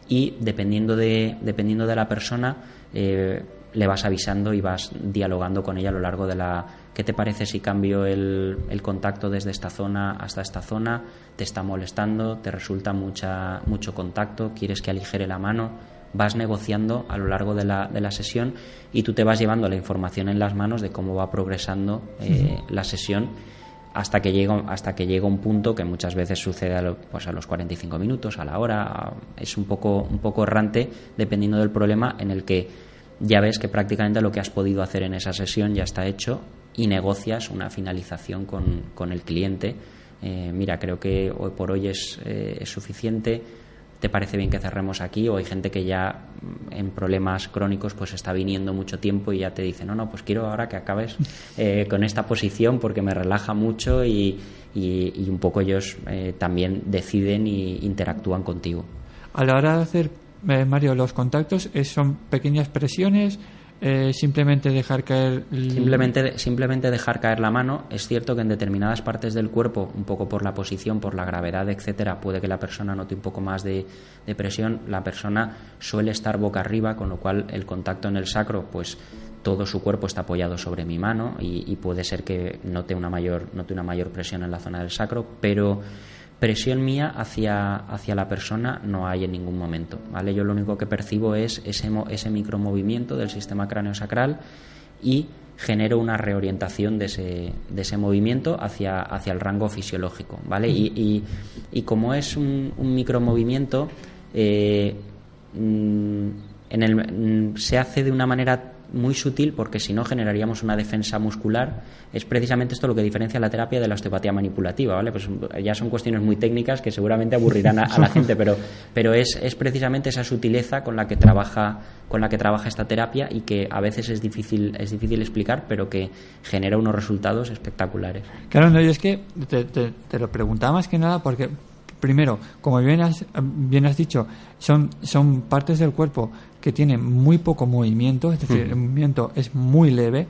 y dependiendo de dependiendo de la persona eh, le vas avisando y vas dialogando con ella a lo largo de la ¿qué te parece si cambio el, el contacto desde esta zona hasta esta zona? ¿Te está molestando? ¿Te resulta mucha, mucho contacto? ¿Quieres que aligere la mano? Vas negociando a lo largo de la, de la sesión y tú te vas llevando la información en las manos de cómo va progresando eh, la sesión hasta que llega hasta que llega un punto que muchas veces sucede a, lo- pues a los 45 minutos a la hora es un poco un poco errante dependiendo del problema en el que ya ves que prácticamente lo que has podido hacer en esa sesión ya está hecho y negocias una finalización con, con el cliente. Eh, mira creo que hoy por hoy es, eh, es suficiente ¿Te parece bien que cerremos aquí? O hay gente que ya mm, en problemas crónicos pues está viniendo mucho tiempo y ya te dice, no, no, pues quiero ahora que acabes eh, con esta posición porque me relaja mucho y, y- un poco ellos eh, también deciden y interactúan contigo. a la hora de hacer eh, Mario los contactos son pequeñas presiones eh, simplemente dejar caer Simplemente, simplemente dejar caer la mano. Es cierto que en determinadas partes del cuerpo, un poco por la posición, por la gravedad, etcétera, puede que la persona note un poco más de, de presión. La persona suele estar boca arriba, con lo cual el contacto en el sacro, pues todo su cuerpo está apoyado sobre mi mano y, y puede ser que note una mayor, note una mayor presión en la zona del sacro, pero presión mía hacia, hacia la persona no hay en ningún momento. ¿vale? Yo lo único que percibo es ese, ese micromovimiento del sistema cráneo-sacral y genero una reorientación de ese, de ese movimiento hacia, hacia el rango fisiológico. ¿vale? Y, y- como es un, un micromovimiento, eh, mm, en el- mm, se hace de una manera muy sutil porque si no generaríamos una defensa muscular es precisamente esto lo que diferencia la terapia de la osteopatía manipulativa vale pues ya son cuestiones muy técnicas que seguramente aburrirán a, la gente pero pero es, es precisamente esa sutileza con la que trabaja con la que trabaja esta terapia y que a veces es difícil es difícil explicar pero que genera unos resultados espectaculares. Claro, no, yo es que te, te- te lo preguntaba más que nada porque, primero, como bien has, bien has dicho, son, son partes del cuerpo que tienen muy poco movimiento, es decir, el movimiento es muy leve,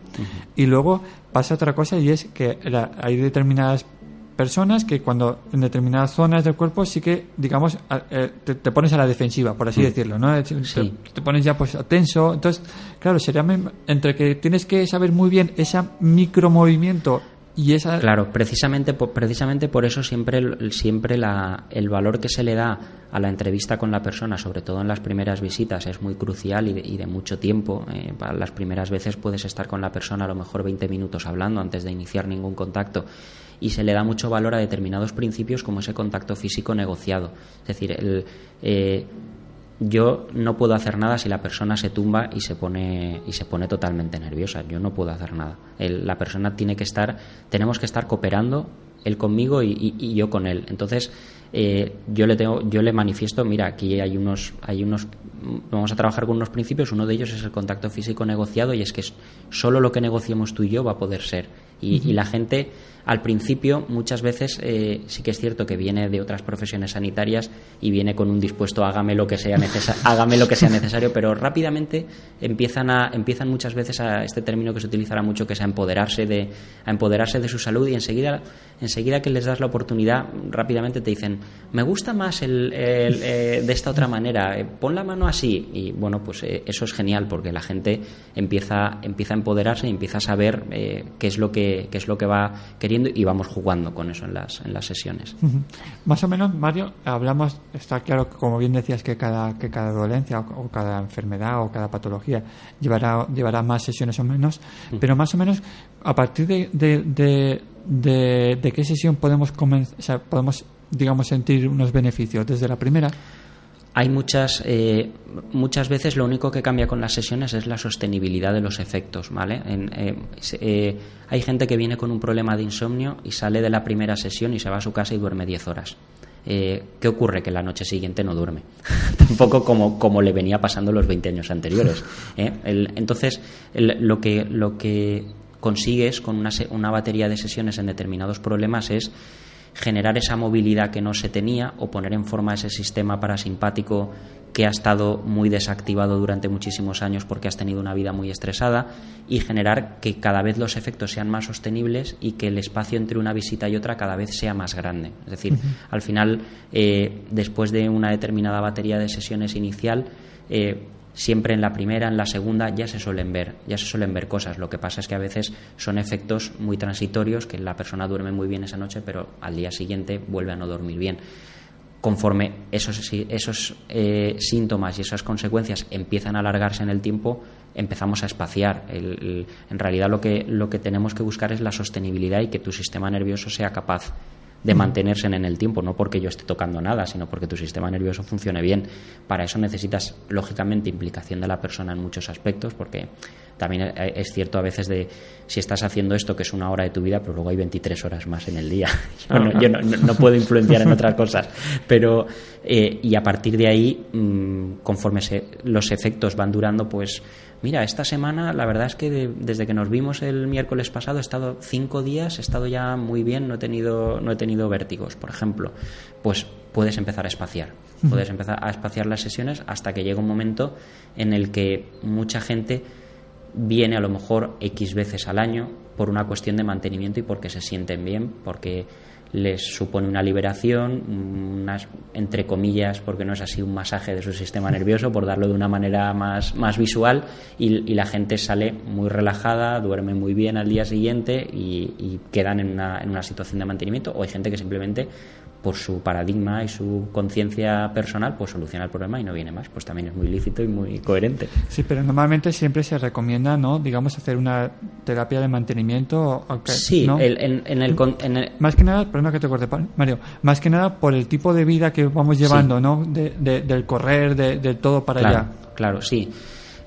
y luego pasa otra cosa y es que la- hay determinadas personas que cuando en determinadas zonas del cuerpo sí que digamos a- eh, te, te pones a la defensiva por así decirlo no Sí. te, te pones ya pues tenso. Entonces claro sería entre que tienes que saber muy bien ese micromovimiento Claro, precisamente precisamente por eso siempre, siempre la- el valor que se le da a la entrevista con la persona, sobre todo en las primeras visitas, es muy crucial y de, mucho tiempo. Eh, las primeras veces puedes estar con la persona a lo mejor 20 minutos hablando antes de iniciar ningún contacto y se le da mucho valor a determinados principios como ese contacto físico negociado. Es decir, el, eh, yo no puedo hacer nada si la persona se tumba y se pone y se pone totalmente nerviosa. Yo no puedo hacer nada. La persona tiene que estar, tenemos que estar cooperando él conmigo y, y- y yo con él. Entonces eh, yo le tengo, yo le manifiesto, mira, aquí hay unos, hay unos, vamos a trabajar con unos principios. Uno de ellos es el contacto físico negociado y es que solo lo que negociemos tú y yo va a poder ser. Y, y la gente al principio muchas veces eh, sí que es cierto que viene de otras profesiones sanitarias y viene con un dispuesto hágame lo que sea necesa- hágame lo que sea necesario pero rápidamente empiezan a empiezan muchas veces a este término que se utilizará mucho que es a empoderarse de a empoderarse de su salud y enseguida enseguida que les das la oportunidad rápidamente te dicen me gusta más el, el, eh, de esta otra manera eh, pon la mano así y bueno pues eh, eso es genial porque la gente empieza empieza a empoderarse y empieza a saber eh, qué es lo que qué es lo que va queriendo y vamos jugando con eso en las en las sesiones. Más o menos, Mario, hablamos, está claro que como bien decías que cada, que cada dolencia o, o cada enfermedad o cada patología llevará, llevará más sesiones o menos, pero más o menos a partir de, de, de, de- de qué sesión podemos, comen- o sea, podemos digamos sentir unos beneficios desde la primera. Hay muchas eh, muchas veces lo único que cambia con las sesiones es la sostenibilidad de los efectos vale En, eh, eh, hay gente que viene con un problema de insomnio y sale de la primera sesión y se va a su casa y duerme 10 horas Eh, ¿Qué ocurre? Que la noche siguiente no duerme. Tampoco como, como le venía pasando los 20 años anteriores. ¿eh? Entonces, lo, que, lo que consigues con una, una batería de sesiones en determinados problemas es generar esa movilidad que no se tenía o poner en forma ese sistema parasimpático que ha estado muy desactivado durante muchísimos años porque has tenido una vida muy estresada y generar que cada vez los efectos sean más sostenibles y que el espacio entre una visita y otra cada vez sea más grande. Es decir, al final, eh, después de una determinada batería de sesiones inicial, eh, siempre en la primera, en la segunda, ya se suelen ver, ya se suelen ver cosas. Lo que pasa es que a veces son efectos muy transitorios, que la persona duerme muy bien esa noche, pero al día siguiente vuelve a no dormir bien. Conforme esos, esos eh, síntomas y esas consecuencias empiezan a alargarse en el tiempo, empezamos a espaciar. El- en realidad lo que, lo que tenemos que buscar es la sostenibilidad y que tu sistema nervioso sea capaz de mantenerse en el tiempo, no porque yo esté tocando nada, sino porque tu sistema nervioso funcione bien. Para eso necesitas, lógicamente, implicación de la persona en muchos aspectos, porque también eh, es cierto a veces de si estás haciendo esto que es una hora de tu vida, pero luego hay 23 horas más en el día. Yo no, yo no- no- no puedo influenciar en otras cosas. Pero, eh, y a partir de ahí, mm, conforme se- los efectos van durando, pues Mira, esta semana la verdad es que de- desde que nos vimos el miércoles pasado he estado cinco días, he estado ya muy bien, no he tenido, no he tenido vértigos, por ejemplo. Pues puedes empezar a espaciar. Puedes empezar a espaciar las sesiones hasta que llega un momento en el que mucha gente viene a lo mejor X veces al año por una cuestión de mantenimiento y porque se sienten bien, porque les supone una liberación, unas, entre comillas, porque no es así un masaje de su sistema nervioso, por darlo de una manera más, más visual, y, y la gente sale muy relajada, duerme muy bien al día siguiente y, y quedan en una, en una situación de mantenimiento, o hay gente que simplemente por su paradigma y su conciencia personal, pues soluciona el problema y no viene más. Pues también es muy lícito y muy coherente. Sí, pero normalmente siempre se recomienda, ¿no? Digamos, hacer una terapia de mantenimiento. Sí, ¿no? el- en, en el, con- en el- Más que nada, perdona que te corte, Mario, más que nada por el tipo de vida que vamos llevando, ¿no? De, de- del correr, de, del todo para claro, allá. claro, sí.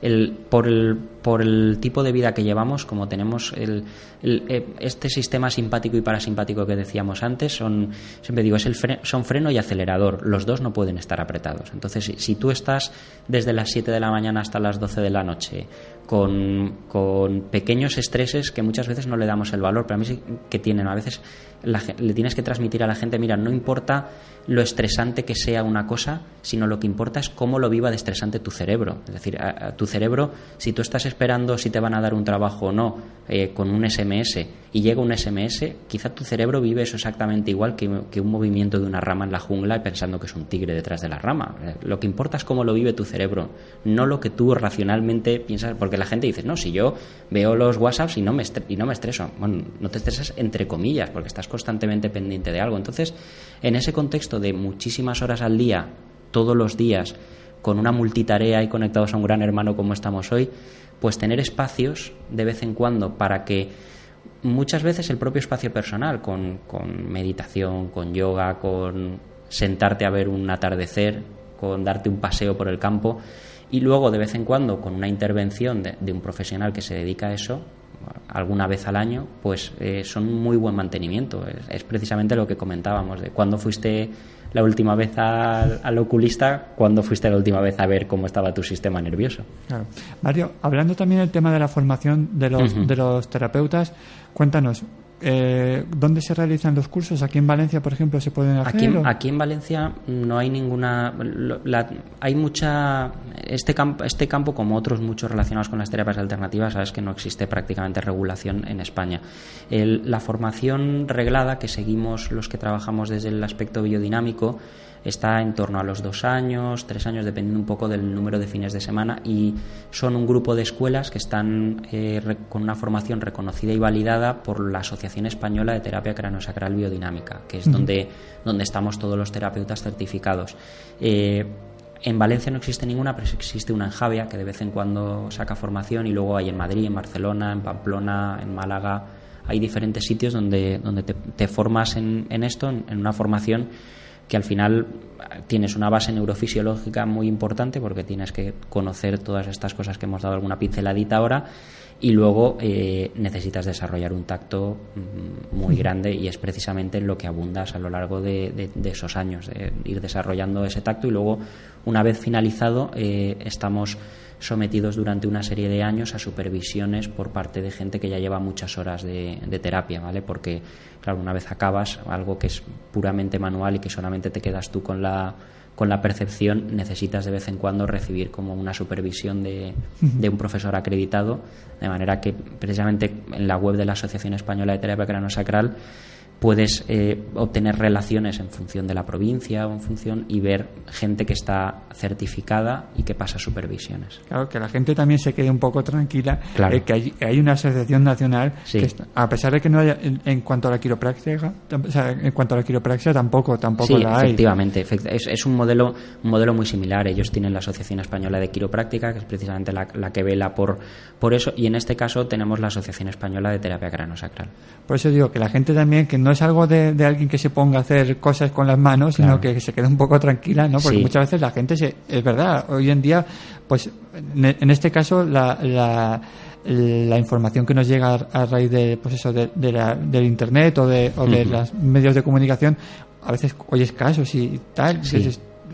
El, por, el, por el tipo de vida que llevamos, como tenemos el, eh, este sistema simpático y parasimpático que decíamos antes, son, siempre digo, es el fre- son freno y acelerador. Los dos no pueden estar apretados. Entonces, si, si tú estás desde las 7 de la mañana hasta las 12 de la noche con, con pequeños estreses que muchas veces no le damos el valor, pero a mí sí que tienen. A veces la le tienes que transmitir a la gente, mira, no importa lo estresante que sea una cosa, sino lo que importa es cómo lo viva de estresante tu cerebro. Es decir, a, tu cerebro, si tú estás esperando si te van a dar un trabajo o no eh, con un SMS y llega un SMS, quizá tu cerebro vive eso exactamente igual que, un movimiento de una rama en la jungla pensando que es un tigre detrás de la rama. Lo que importa es cómo lo vive tu cerebro, no lo que tú racionalmente piensas, porque porque la gente dice, no, si yo veo los WhatsApps y no me, y no me estreso. Bueno, no te estresas entre comillas, porque estás constantemente pendiente de algo. Entonces, en ese contexto de muchísimas horas al día, todos los días, con una multitarea y conectados a un gran hermano como estamos hoy, pues tener espacios de vez en cuando para que muchas veces el propio espacio personal, con, meditación, con yoga, con sentarte a ver un atardecer, con darte un paseo por el campo y luego de vez en cuando con una intervención de, un profesional que se dedica a eso, alguna vez al año, pues eh, son muy buen mantenimiento. Es, precisamente lo que comentábamos de cuando fuiste la última vez al, oculista, cuando fuiste la última vez a ver cómo estaba tu sistema nervioso. Mario, hablando también del tema de la formación de los, de los terapeutas, cuéntanos, eh, ¿Dónde se realizan los cursos? ¿Aquí en Valencia, por ejemplo, se pueden hacer? Aquí, aquí en Valencia no hay ninguna. hay mucha. Este campo, este campo, como otros muchos relacionados con las terapias alternativas, sabes que no existe prácticamente regulación en España. la formación reglada que seguimos los que trabajamos desde el aspecto biodinámico está en torno a los dos años, tres años, dependiendo un poco del número de fines de semana, y son un grupo de escuelas que están eh, con una formación reconocida y validada por la Asociación Española de Terapia Craniosacral Biodinámica, que es donde, donde estamos todos los terapeutas certificados. Eh, en Valencia no existe ninguna, pero existe una en Javia, que de vez en cuando saca formación, y luego hay en Madrid, en Barcelona, en Pamplona, en Málaga. Hay diferentes sitios donde, donde te, formas en, en esto, en una formación que al final tienes una base neurofisiológica muy importante porque tienes que conocer todas estas cosas que hemos dado alguna pinceladita ahora y luego eh, necesitas desarrollar un tacto mm, muy grande y es precisamente en lo que abundas a lo largo de, esos años, de ir desarrollando ese tacto y luego una vez finalizado eh, estamos sometidos durante una serie de años a supervisiones por parte de gente que ya lleva muchas horas de, terapia, ¿vale? Porque, claro, una vez acabas algo que es puramente manual y que solamente te quedas tú con la con la percepción necesitas de vez en cuando recibir como una supervisión de, de, un profesor acreditado, de manera que precisamente en la web de la Asociación Española de Terapia Craniosacral puedes eh, obtener relaciones en función de la provincia o en función y ver gente que está certificada y que pasa supervisiones. Claro, que la gente también se quede un poco tranquila, claro. Eh, que hay, una asociación nacional que a pesar de que no haya en, cuanto a la quiropraxia, en cuanto a la quiropraxia tampoco tampoco la hay. Efectivamente, es, es, un modelo un modelo muy similar. Ellos tienen la Asociación Española de Quiropráctica, que es precisamente la, la que vela por por eso y en este caso tenemos la Asociación Española de Terapia Craniosacral. Por eso digo que la gente también que no es algo de, alguien que se ponga a hacer cosas con las manos, sino que se quede un poco tranquila, ¿no? Porque muchas veces la gente, se, es verdad, hoy en día, pues en este caso la, la, información que nos llega a, raíz de, pues eso, de, del Internet o de, o de los medios de comunicación, a veces oyes casos y tal,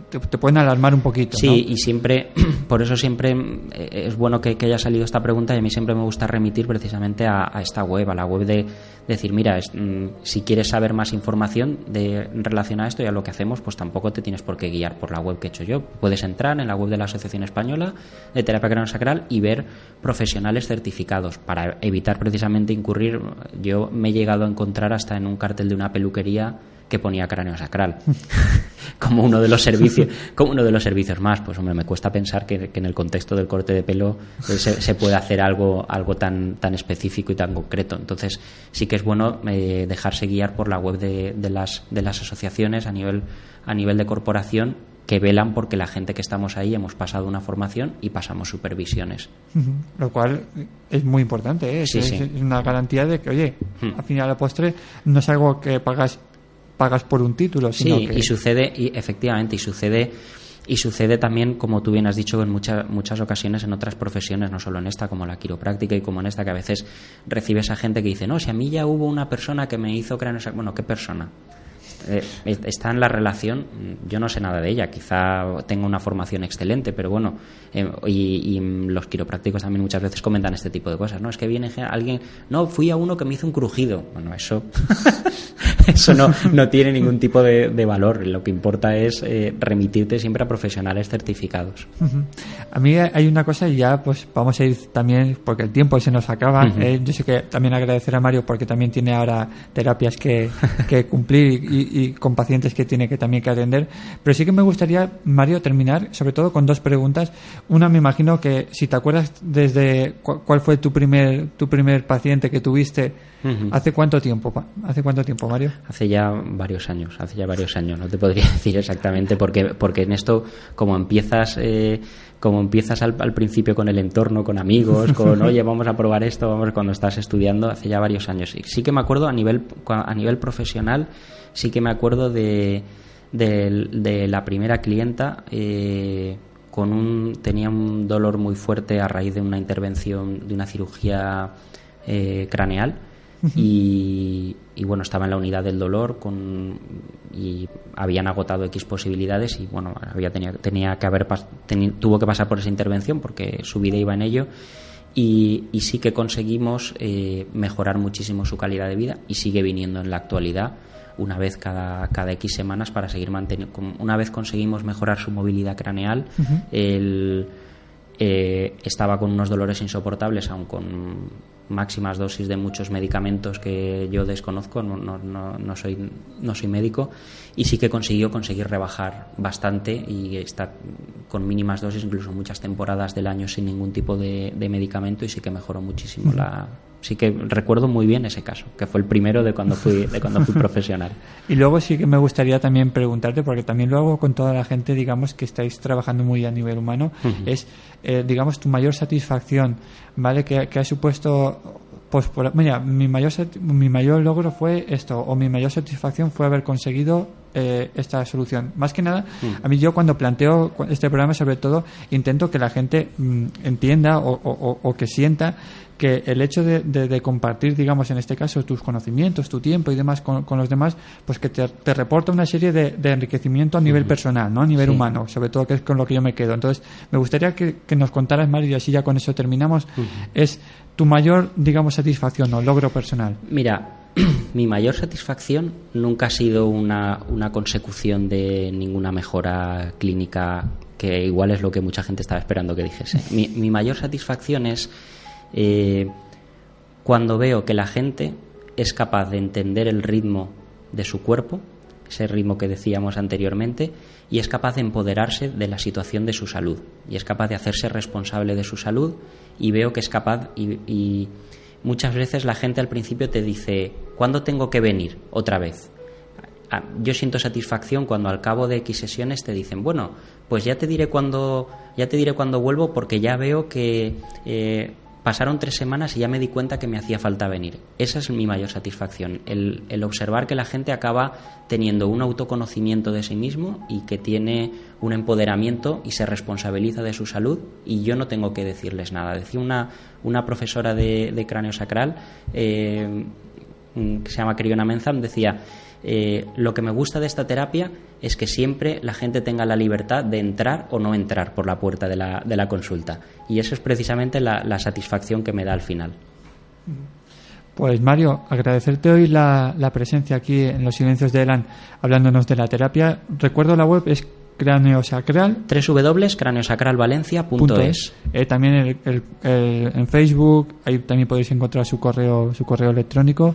te, pueden alarmar un poquito. Sí, y siempre, por eso siempre eh, es bueno que, haya salido esta pregunta y a mí siempre me gusta remitir precisamente a, esta web, a la web de, decir, mira, mm, si quieres saber más información de, en relación a esto y a lo que hacemos, pues tampoco te tienes por qué guiar por la web que he hecho yo. Puedes entrar en la web de la Asociación Española de Terapia Sacral y ver profesionales certificados para evitar precisamente incurrir. Yo me he llegado a encontrar hasta en un cartel de una peluquería que ponía cráneo sacral. Como uno de los servicios como uno de los servicios más pues hombre me cuesta pensar que, en el contexto del corte de pelo pues, se, puede hacer algo algo tan tan específico y tan concreto. Entonces sí que es bueno eh, dejarse guiar por la web de, de, las de las asociaciones a nivel a nivel de corporación que velan porque la gente que estamos ahí hemos pasado una formación y pasamos supervisiones. Lo cual es muy importante, ¿eh? es, una garantía de que, oye, al final de la postre no es algo que pagas pagas por un título. Sino sí, y sucede, y efectivamente, y sucede y sucede también, como tú bien has dicho, en muchas, muchas ocasiones en otras profesiones, no solo en esta, como la quiropráctica y como en esta, que a veces recibes a gente que dice, no, si a mí ya hubo una persona que me hizo crear Bueno, ¿qué persona? Eh, está en la relación, yo no sé nada de ella, quizá tenga una formación excelente, pero bueno, eh, y, los quiroprácticos también muchas veces comentan este tipo de cosas, ¿no? Es que viene alguien, no, fui a uno que me hizo un crujido. Bueno, eso eso no, no tiene ningún tipo de, de valor. Lo que importa es eh, remitirte siempre a profesionales certificados. A mí hay una cosa y ya pues vamos a ir también porque el tiempo se nos acaba. Eh, yo sé que también agradecer a Mario porque también tiene ahora terapias que, que cumplir y, y con pacientes que tiene que también que atender. Pero sí que me gustaría, Mario, terminar sobre todo con dos preguntas. Una me imagino que si te acuerdas desde cu- cuál fue tu primer tu primer paciente que tuviste. ¿hace cuánto tiempo? ¿Hace cuánto tiempo, Mario? Hace ya varios años, hace ya varios años, no te podría decir exactamente, porque, porque en esto, como empiezas, eh, como empiezas al, al principio con el entorno, con amigos, con oye, vamos a probar esto, vamos cuando estás estudiando, hace ya varios años. Y sí que me acuerdo a nivel, a nivel profesional, sí que me acuerdo de, de, de la primera clienta. eh, con un, tenía un dolor muy fuerte a raíz de una intervención, de una cirugía eh, craneal y, y, bueno, estaba en la unidad del dolor con, y habían agotado X posibilidades y bueno, había tenía, tenía que haber teni- tuvo que pasar por esa intervención porque su vida iba en ello y, y sí que conseguimos eh, mejorar muchísimo su calidad de vida y sigue viniendo en la actualidad una vez cada, cada X semanas para seguir manteniendo. Una vez conseguimos mejorar su movilidad craneal, Ujú. él eh, estaba con unos dolores insoportables, aun con máximas dosis de muchos medicamentos que yo desconozco, no, no, no, no soy, no soy médico, y sí que consiguió conseguir rebajar bastante y está con mínimas dosis, incluso muchas temporadas del año sin ningún tipo de, de medicamento y sí que mejoró muchísimo la... Sí que recuerdo muy bien ese caso, que fue el primero de cuando fui, de cuando fui profesional. Y luego sí que me gustaría también preguntarte, porque también lo hago con toda la gente, digamos, que estáis trabajando muy a nivel humano, es, eh, digamos, tu mayor satisfacción, ¿vale? Que, que ha supuesto, pues, por- mira, mi mayor, mi mayor logro fue esto, o mi mayor satisfacción fue haber conseguido eh, esta solución. Más que nada, Mm. a mí yo cuando planteo este programa, sobre todo, intento que la gente mm, entienda o- o que sienta que el hecho de, de- de compartir, digamos, en este caso, tus conocimientos, tu tiempo y demás con, con los demás, pues que te, te reporta una serie de, de enriquecimiento a nivel personal, ¿no? A nivel Sí. humano, sobre todo que es con lo que yo me quedo. Entonces, me gustaría que, que nos contaras, Mario, y así ya con eso terminamos, es tu mayor, digamos, satisfacción o logro personal. Mira, mi mayor satisfacción nunca ha sido una, una consecución de ninguna mejora clínica, que igual es lo que mucha gente estaba esperando que dijese. Mi, mi mayor satisfacción es eh, cuando veo que la gente es capaz de entender el ritmo de su cuerpo, ese ritmo que decíamos anteriormente, y es capaz de empoderarse de la situación de su salud, y es capaz de hacerse responsable de su salud, y veo que es capaz, y, muchas veces la gente al principio te dice, ¿cuándo tengo que venir otra vez? Ah, Yo siento satisfacción cuando al cabo de X sesiones te dicen, bueno, pues ya te diré cuando, ya te diré cuando vuelvo porque ya veo que eh, pasaron tres semanas y ya me di cuenta que me hacía falta venir. Esa es mi mayor satisfacción, el, observar que la gente acaba teniendo un autoconocimiento de sí mismo y que tiene un empoderamiento y se responsabiliza de su salud y yo no tengo que decirles nada. Decía una, una profesora de, cráneo sacral eh, que se llama Criona Menzam, decía, eh, lo que me gusta de esta terapia es que siempre la gente tenga la libertad de entrar o no entrar por la puerta de la, de la consulta. Y eso es precisamente la, la satisfacción que me da al final. Pues Mario, agradecerte hoy la, la presencia aquí en los silencios de Elan hablándonos de la terapia. Recuerdo la web es craneosacral www.craneosacralvalencia.es Eh, también el- el- el- en Facebook, ahí también podéis encontrar su correo, su correo electrónico.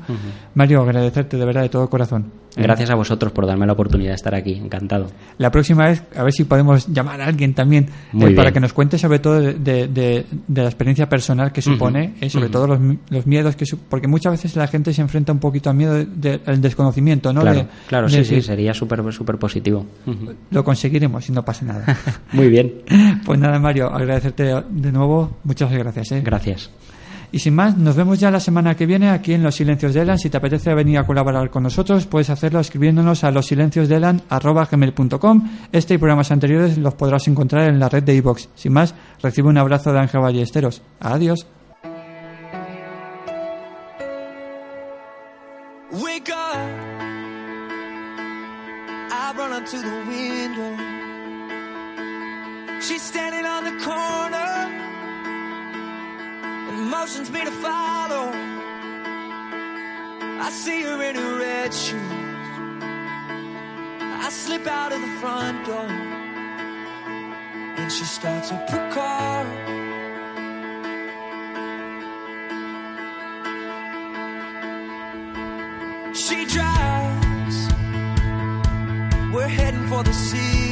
Mario, agradecerte de verdad de todo corazón. Eh, Gracias a vosotros por darme la oportunidad de estar aquí. Encantado. La próxima vez, a ver si podemos llamar a alguien también eh, para que nos cuente sobre todo de, de- de- de la experiencia personal que supone, eh, sobre ujú. todo los, los miedos que... su- porque muchas veces la gente se enfrenta un poquito al miedo del desconocimiento, ¿no? claro, claro, sí, sí, sería súper súper positivo. Lo conseguiremos y no pasa nada. Muy bien. pues nada, Mario, agradecerte de nuevo. Muchas gracias. ¿eh? Gracias. Y sin más, nos vemos ya la semana que viene aquí en Los Silencios de Elan. Si te apetece venir a colaborar con nosotros, puedes hacerlo escribiéndonos a losilenciosdelan.com. Este y programas anteriores los podrás encontrar en la red de iVox. Sin más, recibe un abrazo de Ángel Ballesteros. Adiós. Wake up. I run up to the window. She's standing on the corner. And motions me to follow. I see her in her red shoes. I slip out of the front door and she starts up her car. She drives, we're heading for the where